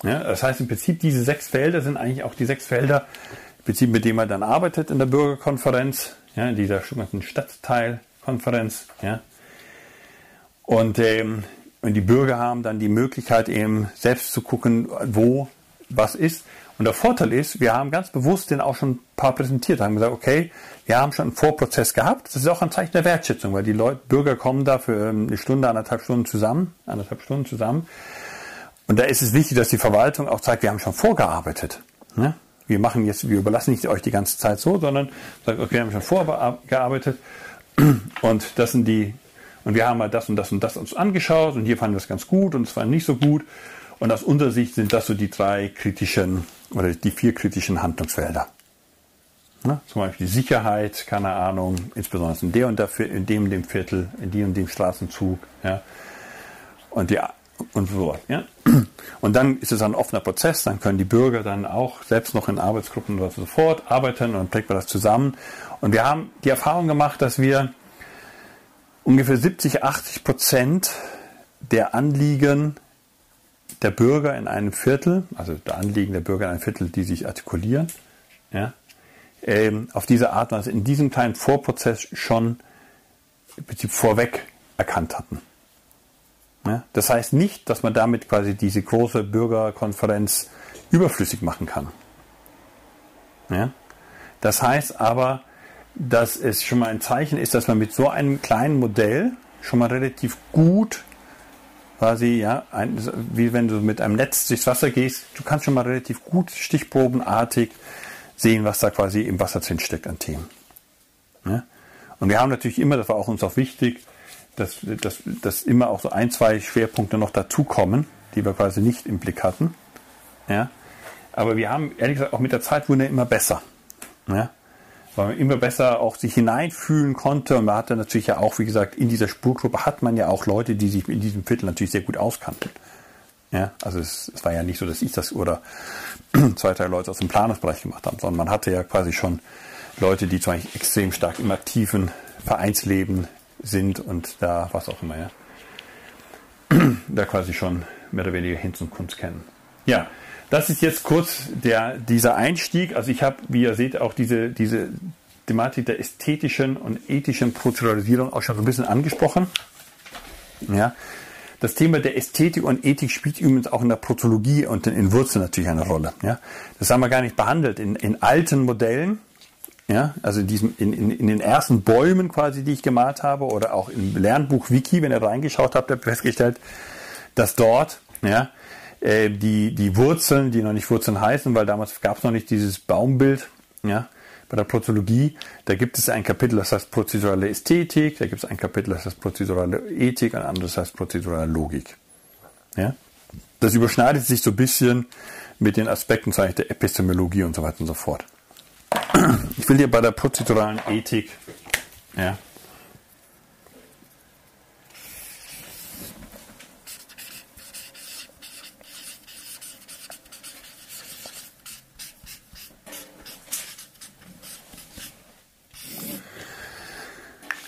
B: Ja, das heißt im Prinzip, diese sechs Felder sind eigentlich auch die sechs Felder, im Prinzip, mit denen man dann arbeitet in der Bürgerkonferenz, ja, in dieser sogenannten Stadtteilkonferenz. Ja. Und, ähm, und die Bürger haben dann die Möglichkeit, eben selbst zu gucken, wo was ist. Und der Vorteil ist, wir haben ganz bewusst den auch schon ein paar präsentiert, haben gesagt, okay, wir haben schon einen Vorprozess gehabt. Das ist auch ein Zeichen der Wertschätzung, weil die Leute, Bürger kommen da für ähm, eine Stunde, anderthalb Stunden zusammen, anderthalb Stunden zusammen. Und da ist es wichtig, dass die Verwaltung auch zeigt, wir haben schon vorgearbeitet. Ne? Wir machen jetzt, wir überlassen nicht euch die ganze Zeit so, sondern sagt, okay, wir haben schon vorgearbeitet und das sind die, und wir haben mal das und das und das uns angeschaut und hier fanden wir es ganz gut und es war nicht so gut. Und aus unserer Sicht sind das so die drei kritischen oder die vier kritischen Handlungsfelder. Ne? Zum Beispiel die Sicherheit, keine Ahnung, insbesondere in, der und der, in dem und dem Viertel, in dem und dem Straßenzug. Ja? Und, die, und so. Ja? Und dann ist es ein offener Prozess, dann können die Bürger dann auch selbst noch in Arbeitsgruppen oder so fort arbeiten und dann bringt man das zusammen. Und wir haben die Erfahrung gemacht, dass wir ungefähr 70, 80 Prozent der Anliegen der Bürger in einem Viertel, also der Anliegen der Bürger in einem Viertel, die sich artikulieren, ja, ähm, auf diese Art und Weise in diesem kleinen Vorprozess schon vorweg erkannt hatten. Ja, das heißt nicht, dass man damit quasi diese große Bürgerkonferenz überflüssig machen kann. Ja, das heißt aber, dass es schon mal ein Zeichen ist, dass man mit so einem kleinen Modell schon mal relativ gut quasi, ja, ein, wie wenn du mit einem Netz durchs Wasser gehst, du kannst schon mal relativ gut stichprobenartig sehen, was da quasi im Wasser drin steckt an Themen. Ja? Und wir haben natürlich immer, das war auch uns auch wichtig, dass, dass, dass immer auch so ein, zwei Schwerpunkte noch dazukommen, die wir quasi nicht im Blick hatten. Ja? Aber wir haben, ehrlich gesagt, auch mit der Zeit wurden wir immer besser. Ja? Weil man immer besser auch sich hineinfühlen konnte. Und man hatte natürlich ja auch, wie gesagt, in dieser Spurgruppe hat man ja auch Leute, die sich in diesem Viertel natürlich sehr gut auskannten. Ja, also es, es war ja nicht so, dass ich das oder zwei, drei Leute aus dem Planungsbereich gemacht haben, sondern man hatte ja quasi schon Leute, die Beispiel extrem stark im aktiven Vereinsleben sind und da was auch immer, ja. da quasi schon mehr oder weniger Hinz und Kunst kennen. Ja, das ist jetzt kurz der, dieser Einstieg. Also ich habe, wie ihr seht, auch diese, diese Thematik der ästhetischen und ethischen Prozeduralisierung auch schon so ein bisschen angesprochen. Ja. Das Thema der Ästhetik und Ethik spielt übrigens auch in der Protologie und in Wurzeln natürlich eine Rolle. Ja. Das haben wir gar nicht behandelt. In, in alten Modellen, ja, also in, diesem, in, in, in den ersten Bäumen quasi, die ich gemalt habe, oder auch im Lernbuch Wiki, wenn ihr reingeschaut habt, habt ihr festgestellt, dass dort ja, äh, die, die Wurzeln, die noch nicht Wurzeln heißen, weil damals gab es noch nicht dieses Baumbild, ja, bei der Prozologie, da gibt es ein Kapitel, das heißt prozedurale Ästhetik, da gibt es ein Kapitel, das heißt prozedurale Ethik, ein anderes heißt prozedurale Logik. Ja? Das überschneidet sich so ein bisschen mit den Aspekten der Epistemologie und so weiter und so fort. Ich will dir bei der prozeduralen Ethik ja,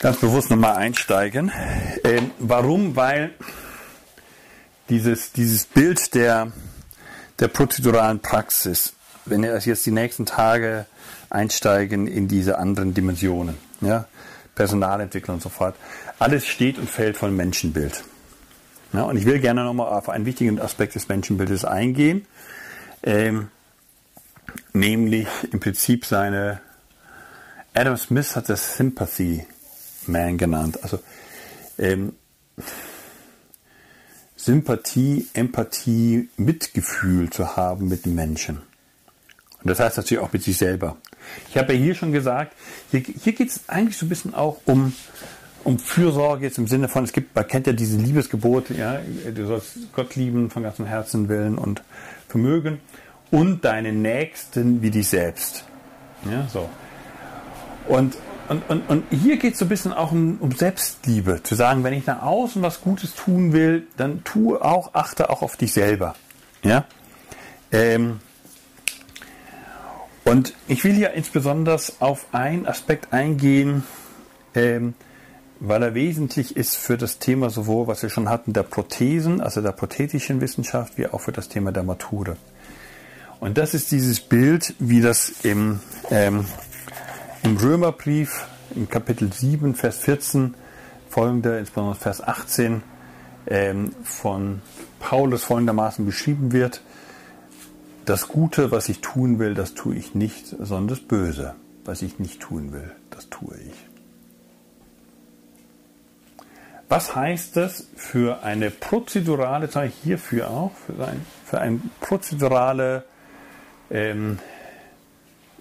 B: ganz bewusst nochmal einsteigen. Ähm, warum? Weil dieses, dieses Bild der, der prozeduralen Praxis, wenn wir jetzt die nächsten Tage einsteigen in diese anderen Dimensionen, ja, Personalentwicklung und so fort, alles steht und fällt von Menschenbild. Ja, und ich will gerne nochmal auf einen wichtigen Aspekt des Menschenbildes eingehen, ähm, nämlich im Prinzip seine, Adam Smith hat das Sympathy man genannt. Also ähm, Sympathie, Empathie, Mitgefühl zu haben mit Menschen. Und das heißt natürlich auch mit sich selber. Ich habe ja hier schon gesagt, hier, hier geht es eigentlich so ein bisschen auch um, um Fürsorge jetzt im Sinne von, es gibt, man kennt ja diese Liebesgebote, ja, du sollst Gott lieben von ganzem Herzen, Willen und Vermögen und deinen Nächsten wie dich selbst. Ja, so. Und und, und, und hier geht es so ein bisschen auch um, um Selbstliebe. Zu sagen, wenn ich nach außen was Gutes tun will, dann tue auch, achte auch auf dich selber. Ja? Ähm, und ich will hier insbesondere auf einen Aspekt eingehen, ähm, weil er wesentlich ist für das Thema sowohl, was wir schon hatten, der Prothesen, also der prothetischen Wissenschaft, wie auch für das Thema der Mature. Und das ist dieses Bild, wie das im ähm, im Römerbrief, im Kapitel 7, Vers 14, folgende, insbesondere Vers 18, ähm, von Paulus folgendermaßen beschrieben wird. das Gute, was ich tun will, das tue ich nicht, sondern das Böse, was ich nicht tun will, das tue ich. Was heißt das für eine prozedurale, sage ich hierfür auch, für, ein, für eine prozedurale ähm,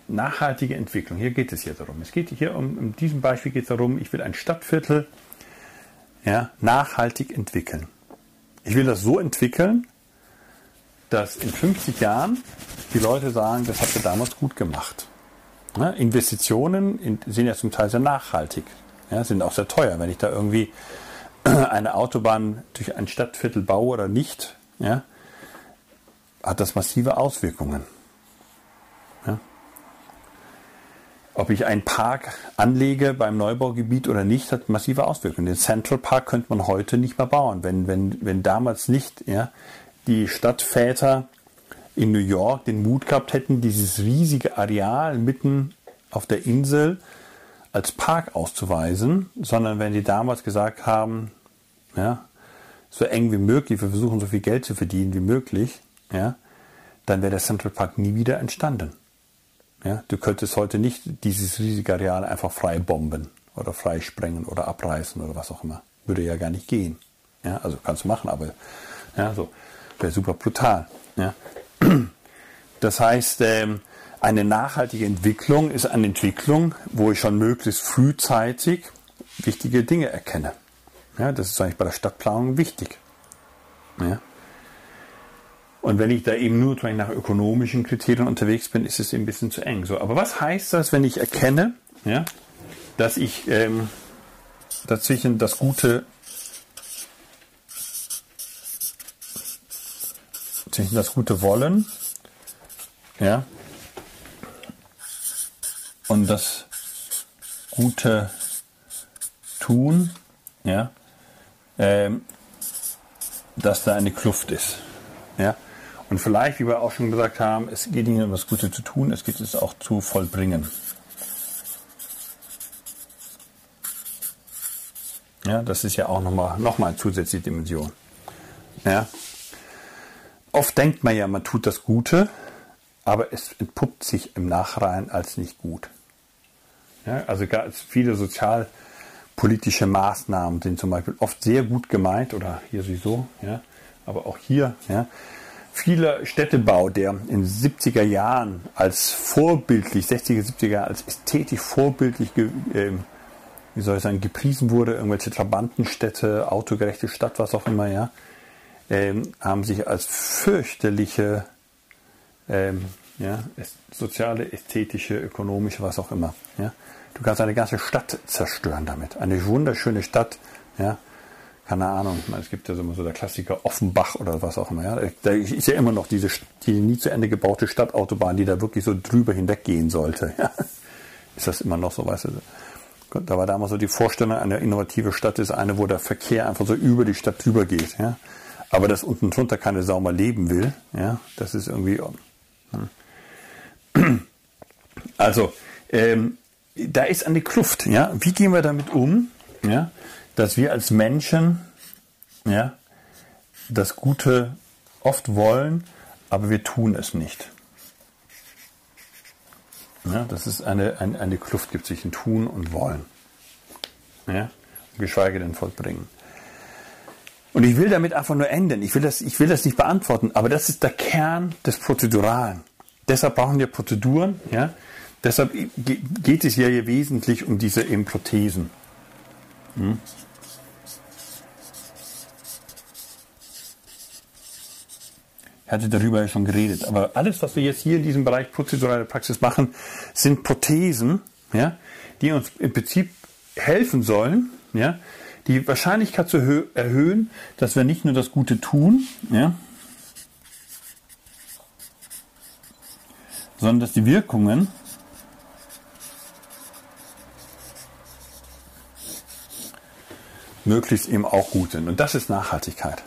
B: nachhaltige Entwicklung? Hier geht es hier darum. Es geht hier um, in diesem Beispiel geht es darum, ich will ein Stadtviertel ja, nachhaltig entwickeln. Ich will das so entwickeln, dass in 50 Jahren die Leute sagen, das habt ihr damals gut gemacht. Ja, Investitionen in, sind ja zum Teil sehr nachhaltig, ja, sind auch sehr teuer. Wenn ich da irgendwie eine Autobahn durch ein Stadtviertel baue oder nicht, ja, hat das massive Auswirkungen. Ja. Ob ich einen Park anlege beim Neubaugebiet oder nicht, hat massive Auswirkungen. Den Central Park könnte man heute nicht mehr bauen, wenn, wenn, wenn damals nicht ja, die Stadtväter in New York den Mut gehabt hätten, dieses riesige Areal mitten auf der Insel als Park auszuweisen, sondern wenn die damals gesagt haben, ja, so eng wie möglich, wir versuchen so viel Geld zu verdienen wie möglich, ja, dann wäre der Central Park nie wieder entstanden. Ja, du könntest heute nicht dieses riesige Areal einfach frei bomben oder frei sprengen oder abreißen oder was auch immer. Würde ja gar nicht gehen. Ja, also kannst du machen, aber ja, so wäre super brutal. Ja. Das heißt, ähm, eine nachhaltige Entwicklung ist eine Entwicklung, wo ich schon möglichst frühzeitig wichtige Dinge erkenne. Ja, das ist eigentlich bei der Stadtplanung wichtig. Ja. Und wenn ich da eben nur nach ökonomischen Kriterien unterwegs bin, ist es ein bisschen zu eng. So, aber was heißt das, wenn ich erkenne, ja, dass ich ähm, dazwischen das Gute zwischen das gute Wollen ja, und das gute Tun, ja, ähm, dass da eine Kluft ist. Ja. Und vielleicht, wie wir auch schon gesagt haben, es geht nicht nur um das Gute zu tun, es geht es auch zu vollbringen. Ja, das ist ja auch nochmal noch mal eine zusätzliche Dimension. Ja, Oft denkt man ja, man tut das Gute, aber es entpuppt sich im Nachrein als nicht gut. Ja, also viele sozialpolitische Maßnahmen sind zum Beispiel oft sehr gut gemeint oder hier sowieso, ja, aber auch hier, ja. Vieler Städtebau, der in den 70er Jahren als vorbildlich, 60er, 70er Jahre als ästhetisch vorbildlich, äh, wie soll ich sagen, gepriesen wurde, irgendwelche Trabantenstädte, autogerechte Stadt, was auch immer, ja, ähm, haben sich als fürchterliche ähm, ja, soziale, ästhetische, ökonomische, was auch immer. Ja. Du kannst eine ganze Stadt zerstören damit. Eine wunderschöne Stadt, ja, keine Ahnung, es gibt ja immer so der Klassiker Offenbach oder was auch immer. Ja. Da ist ja immer noch diese die nie zu Ende gebaute Stadtautobahn, die da wirklich so drüber hinweggehen sollte. Ja. Ist das immer noch so, weißt du? Da war damals so die Vorstellung, eine innovative Stadt ist eine, wo der Verkehr einfach so über die Stadt drüber geht. Ja. Aber dass unten drunter keine Sau mal leben will, ja, das ist irgendwie. Hm. Also, ähm, da ist eine Kluft, ja. Wie gehen wir damit um, ja, dass wir als Menschen, ja, das Gute oft wollen, aber wir tun es nicht. Ja, dass es eine, eine, eine Kluft gibt zwischen Tun und Wollen. Ja, geschweige denn vollbringen. Und ich will damit einfach nur enden. Ich will das, ich will das nicht beantworten, aber das ist der Kern des Prozeduralen. Deshalb brauchen wir Prozeduren, ja. Deshalb geht es ja hier wesentlich um diese Prothesen. Hm? Ich hatte darüber ja schon geredet. Aber alles, was wir jetzt hier in diesem Bereich prozedurale Praxis machen, sind Prothesen, ja, die uns im Prinzip helfen sollen, ja, die Wahrscheinlichkeit zu erhöhen, dass wir nicht nur das Gute tun, ja, sondern dass die Wirkungen möglichst eben auch gut sind. Und das ist Nachhaltigkeit.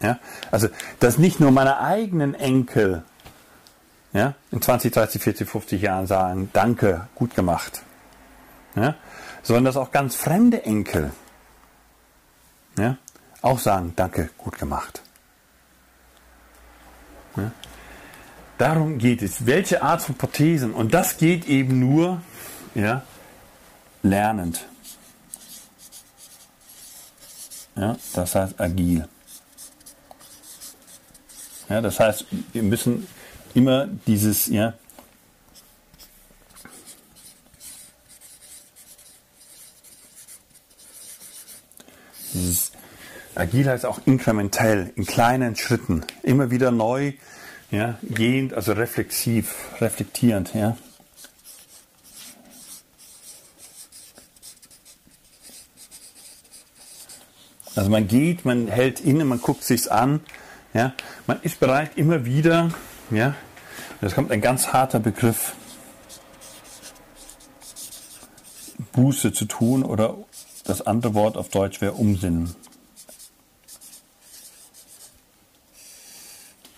B: Ja? Also, dass nicht nur meine eigenen Enkel ja, in 20, 30, 40, 50 Jahren sagen, danke, gut gemacht. Ja? Sondern dass auch ganz fremde Enkel ja, auch sagen, danke, gut gemacht. Ja. Darum geht es. Welche Art von Prothesen? Und das geht eben nur ja, lernend. Ja, das heißt agil. Ja, das heißt, wir müssen immer dieses, ja, dieses agil heißt auch inkrementell, in kleinen Schritten, immer wieder neu, ja, gehend, also reflexiv, reflektierend, ja. Also man geht, man hält inne, man guckt sich's an, ja. Man ist bereit, immer wieder, ja. Jetzt kommt ein ganz harter Begriff. Buße zu tun oder das andere Wort auf Deutsch wäre Umsinnen.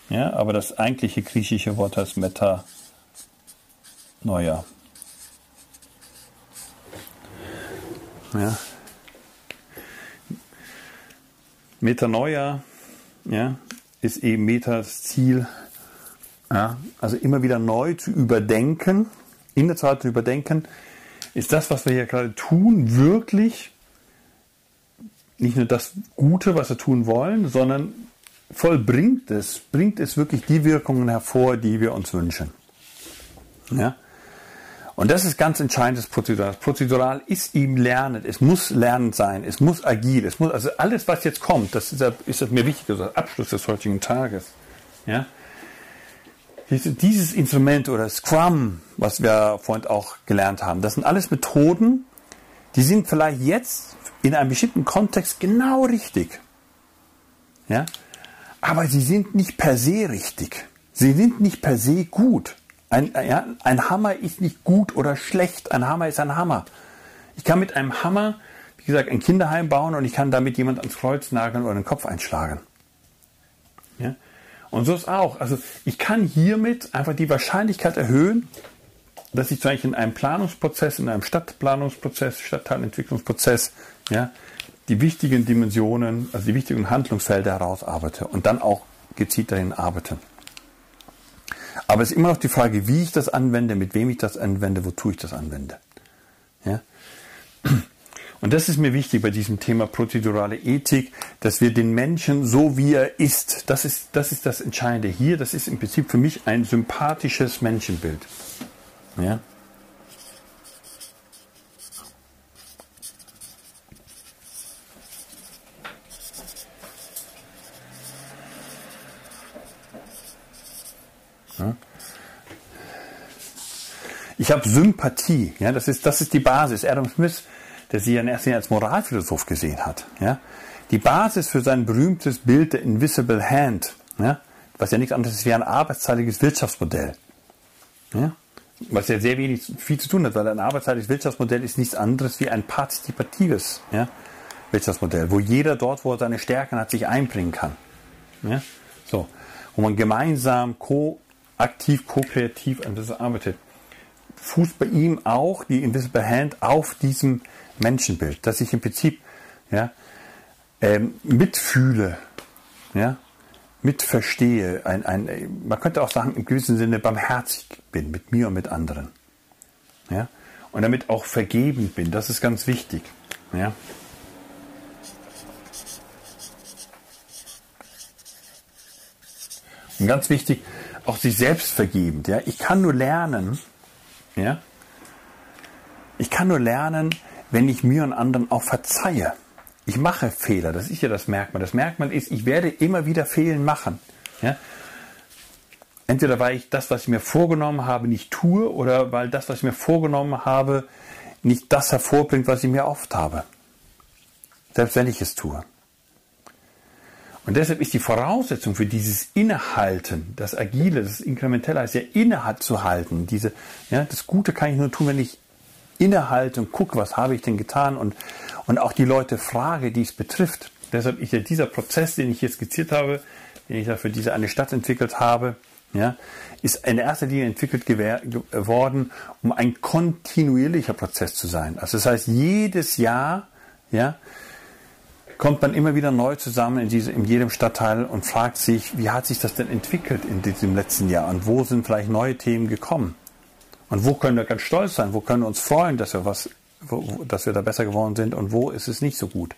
B: Ja, aber das eigentliche griechische Wort heißt Meta Neuer. Ja. Metanoia ja, ist eben Metas Ziel, ja, also immer wieder neu zu überdenken, in der Zeit zu überdenken, ist das, was wir hier gerade tun, wirklich nicht nur das Gute, was wir tun wollen, sondern vollbringt es, bringt es wirklich die Wirkungen hervor, die wir uns wünschen. Ja? Und das ist ganz entscheidendes Prozedural. Prozedural ist ihm Lernen, es muss lernend sein, es muss agil, es muss, also alles, was jetzt kommt, das ist, ist das mir wichtig, also Abschluss des heutigen Tages. Ja? Dieses Instrument oder Scrum, was wir vorhin auch gelernt haben, das sind alles Methoden, die sind vielleicht jetzt in einem bestimmten Kontext genau richtig. Ja? Aber sie sind nicht per se richtig. Sie sind nicht per se gut. Ein, ja, ein Hammer ist nicht gut oder schlecht. Ein Hammer ist ein Hammer. Ich kann mit einem Hammer, wie gesagt, ein Kinderheim bauen und ich kann damit jemand ans Kreuz nageln oder den Kopf einschlagen. Ja? Und so ist auch. Also ich kann hiermit einfach die Wahrscheinlichkeit erhöhen, dass ich zum Beispiel in einem Planungsprozess, in einem Stadtplanungsprozess, Stadtteilentwicklungsprozess, ja, die wichtigen Dimensionen, also die wichtigen Handlungsfelder herausarbeite und dann auch gezielt dahin arbeite. Aber es ist immer noch die Frage, wie ich das anwende, mit wem ich das anwende, wozu ich das anwende. Ja? Und das ist mir wichtig bei diesem Thema prozedurale Ethik, dass wir den Menschen so wie er ist, das ist das, ist das Entscheidende hier, das ist im Prinzip für mich ein sympathisches Menschenbild. Ja? Ich habe Sympathie, ja, das ist, das ist die Basis. Adam Smith, der sie ja in erster Linie als Moralphilosoph gesehen hat, ja. Die Basis für sein berühmtes Bild der Invisible Hand, ja, was ja nichts anderes ist wie ein arbeitszeitiges Wirtschaftsmodell. Ja, was ja sehr wenig, viel zu tun hat, weil ein arbeitszeitiges Wirtschaftsmodell ist nichts anderes wie ein partizipatives ja, Wirtschaftsmodell, wo jeder dort, wo er seine Stärken hat, sich einbringen kann. Ja, so, wo man gemeinsam ko aktiv, ko-kreativ an das arbeitet. Fußt bei ihm auch die Invisible Hand auf diesem Menschenbild, dass ich im Prinzip ja, ähm, mitfühle, ja, mitverstehe, ein, ein, man könnte auch sagen, im gewissen Sinne barmherzig bin mit mir und mit anderen. Ja? Und damit auch vergebend bin, das ist ganz wichtig. Ja? Und ganz wichtig, auch sich selbst vergebend. Ja? Ich kann nur lernen, ja? ich kann nur lernen, wenn ich mir und anderen auch verzeihe. Ich mache Fehler, das ist ja das Merkmal. Das Merkmal ist, ich werde immer wieder Fehlen machen. Ja? Entweder weil ich das, was ich mir vorgenommen habe, nicht tue oder weil das, was ich mir vorgenommen habe, nicht das hervorbringt, was ich mir oft habe. Selbst wenn ich es tue. Und deshalb ist die Voraussetzung für dieses Innehalten, das Agile, das Inkrementelle heißt ja innehat zu halten. Diese, ja, das Gute kann ich nur tun, wenn ich innehalte und gucke, was habe ich denn getan und, und auch die Leute frage, die es betrifft. Deshalb ist ja dieser Prozess, den ich hier skizziert habe, den ich da für diese eine Stadt entwickelt habe, ja, ist in erster Linie entwickelt worden, um ein kontinuierlicher Prozess zu sein. Also das heißt, jedes Jahr ja, kommt man immer wieder neu zusammen in, diese, in jedem Stadtteil und fragt sich, wie hat sich das denn entwickelt in diesem letzten Jahr und wo sind vielleicht neue Themen gekommen? Und wo können wir ganz stolz sein? Wo können wir uns freuen, dass wir was, wo, dass wir da besser geworden sind und wo ist es nicht so gut?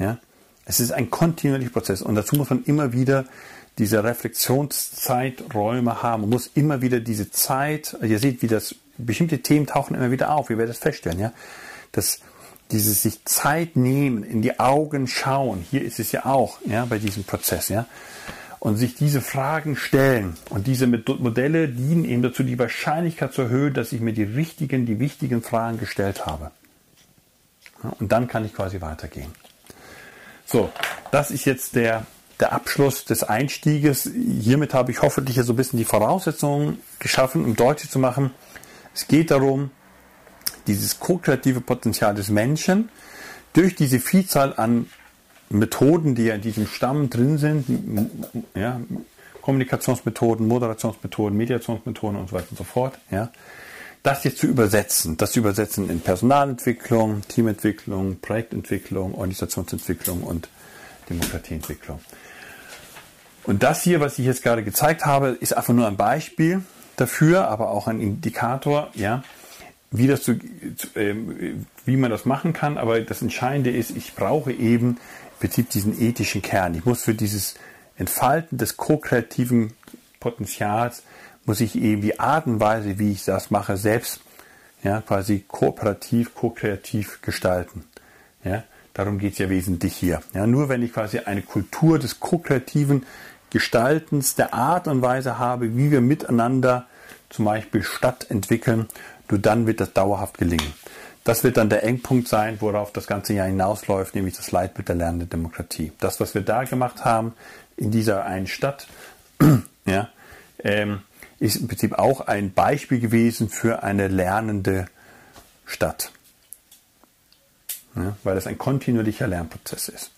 B: Ja? Es ist ein kontinuierlicher Prozess und dazu muss man immer wieder diese Reflexionszeiträume haben. Man muss immer wieder diese Zeit, ihr seht, wie das, bestimmte Themen tauchen immer wieder auf, wie wir das feststellen, ja. Das, dieses sich Zeit nehmen, in die Augen schauen, hier ist es ja auch, ja, bei diesem Prozess, ja. Und sich diese Fragen stellen. Und diese Modelle dienen eben dazu, die Wahrscheinlichkeit zu erhöhen, dass ich mir die richtigen, die wichtigen Fragen gestellt habe. Und dann kann ich quasi weitergehen. So, das ist jetzt der, der Abschluss des Einstieges. Hiermit habe ich hoffentlich so ein bisschen die Voraussetzungen geschaffen, um deutlich zu machen, es geht darum, dieses ko-kreative Potenzial des Menschen durch diese Vielzahl an Methoden, die ja in diesem Stamm drin sind, ja, Kommunikationsmethoden, Moderationsmethoden, Mediationsmethoden und so weiter und so fort, ja, das jetzt zu übersetzen, das zu übersetzen in Personalentwicklung, Teamentwicklung, Projektentwicklung, Organisationsentwicklung und Demokratieentwicklung. Und das hier, was ich jetzt gerade gezeigt habe, ist einfach nur ein Beispiel dafür, aber auch ein Indikator, ja, wie das zu, äh, wie man das machen kann. Aber das Entscheidende ist, ich brauche eben im Prinzip diesen ethischen Kern. Ich muss für dieses Entfalten des ko-kreativen Potenzials muss ich eben die Art und Weise, wie ich das mache, selbst ja, quasi kooperativ, ko-kreativ gestalten. Ja, darum geht es ja wesentlich hier. Ja, nur wenn ich quasi eine Kultur des ko-kreativen Gestaltens, der Art und Weise habe, wie wir miteinander zum Beispiel Stadt entwickeln, nur dann wird das dauerhaft gelingen. Das wird dann der Engpunkt sein, worauf das ganze Jahr hinausläuft, nämlich das Leitbild der lernenden Demokratie. Das, was wir da gemacht haben in dieser einen Stadt, ja, ähm, ist im Prinzip auch ein Beispiel gewesen für eine lernende Stadt. Ja, weil es ein kontinuierlicher Lernprozess ist.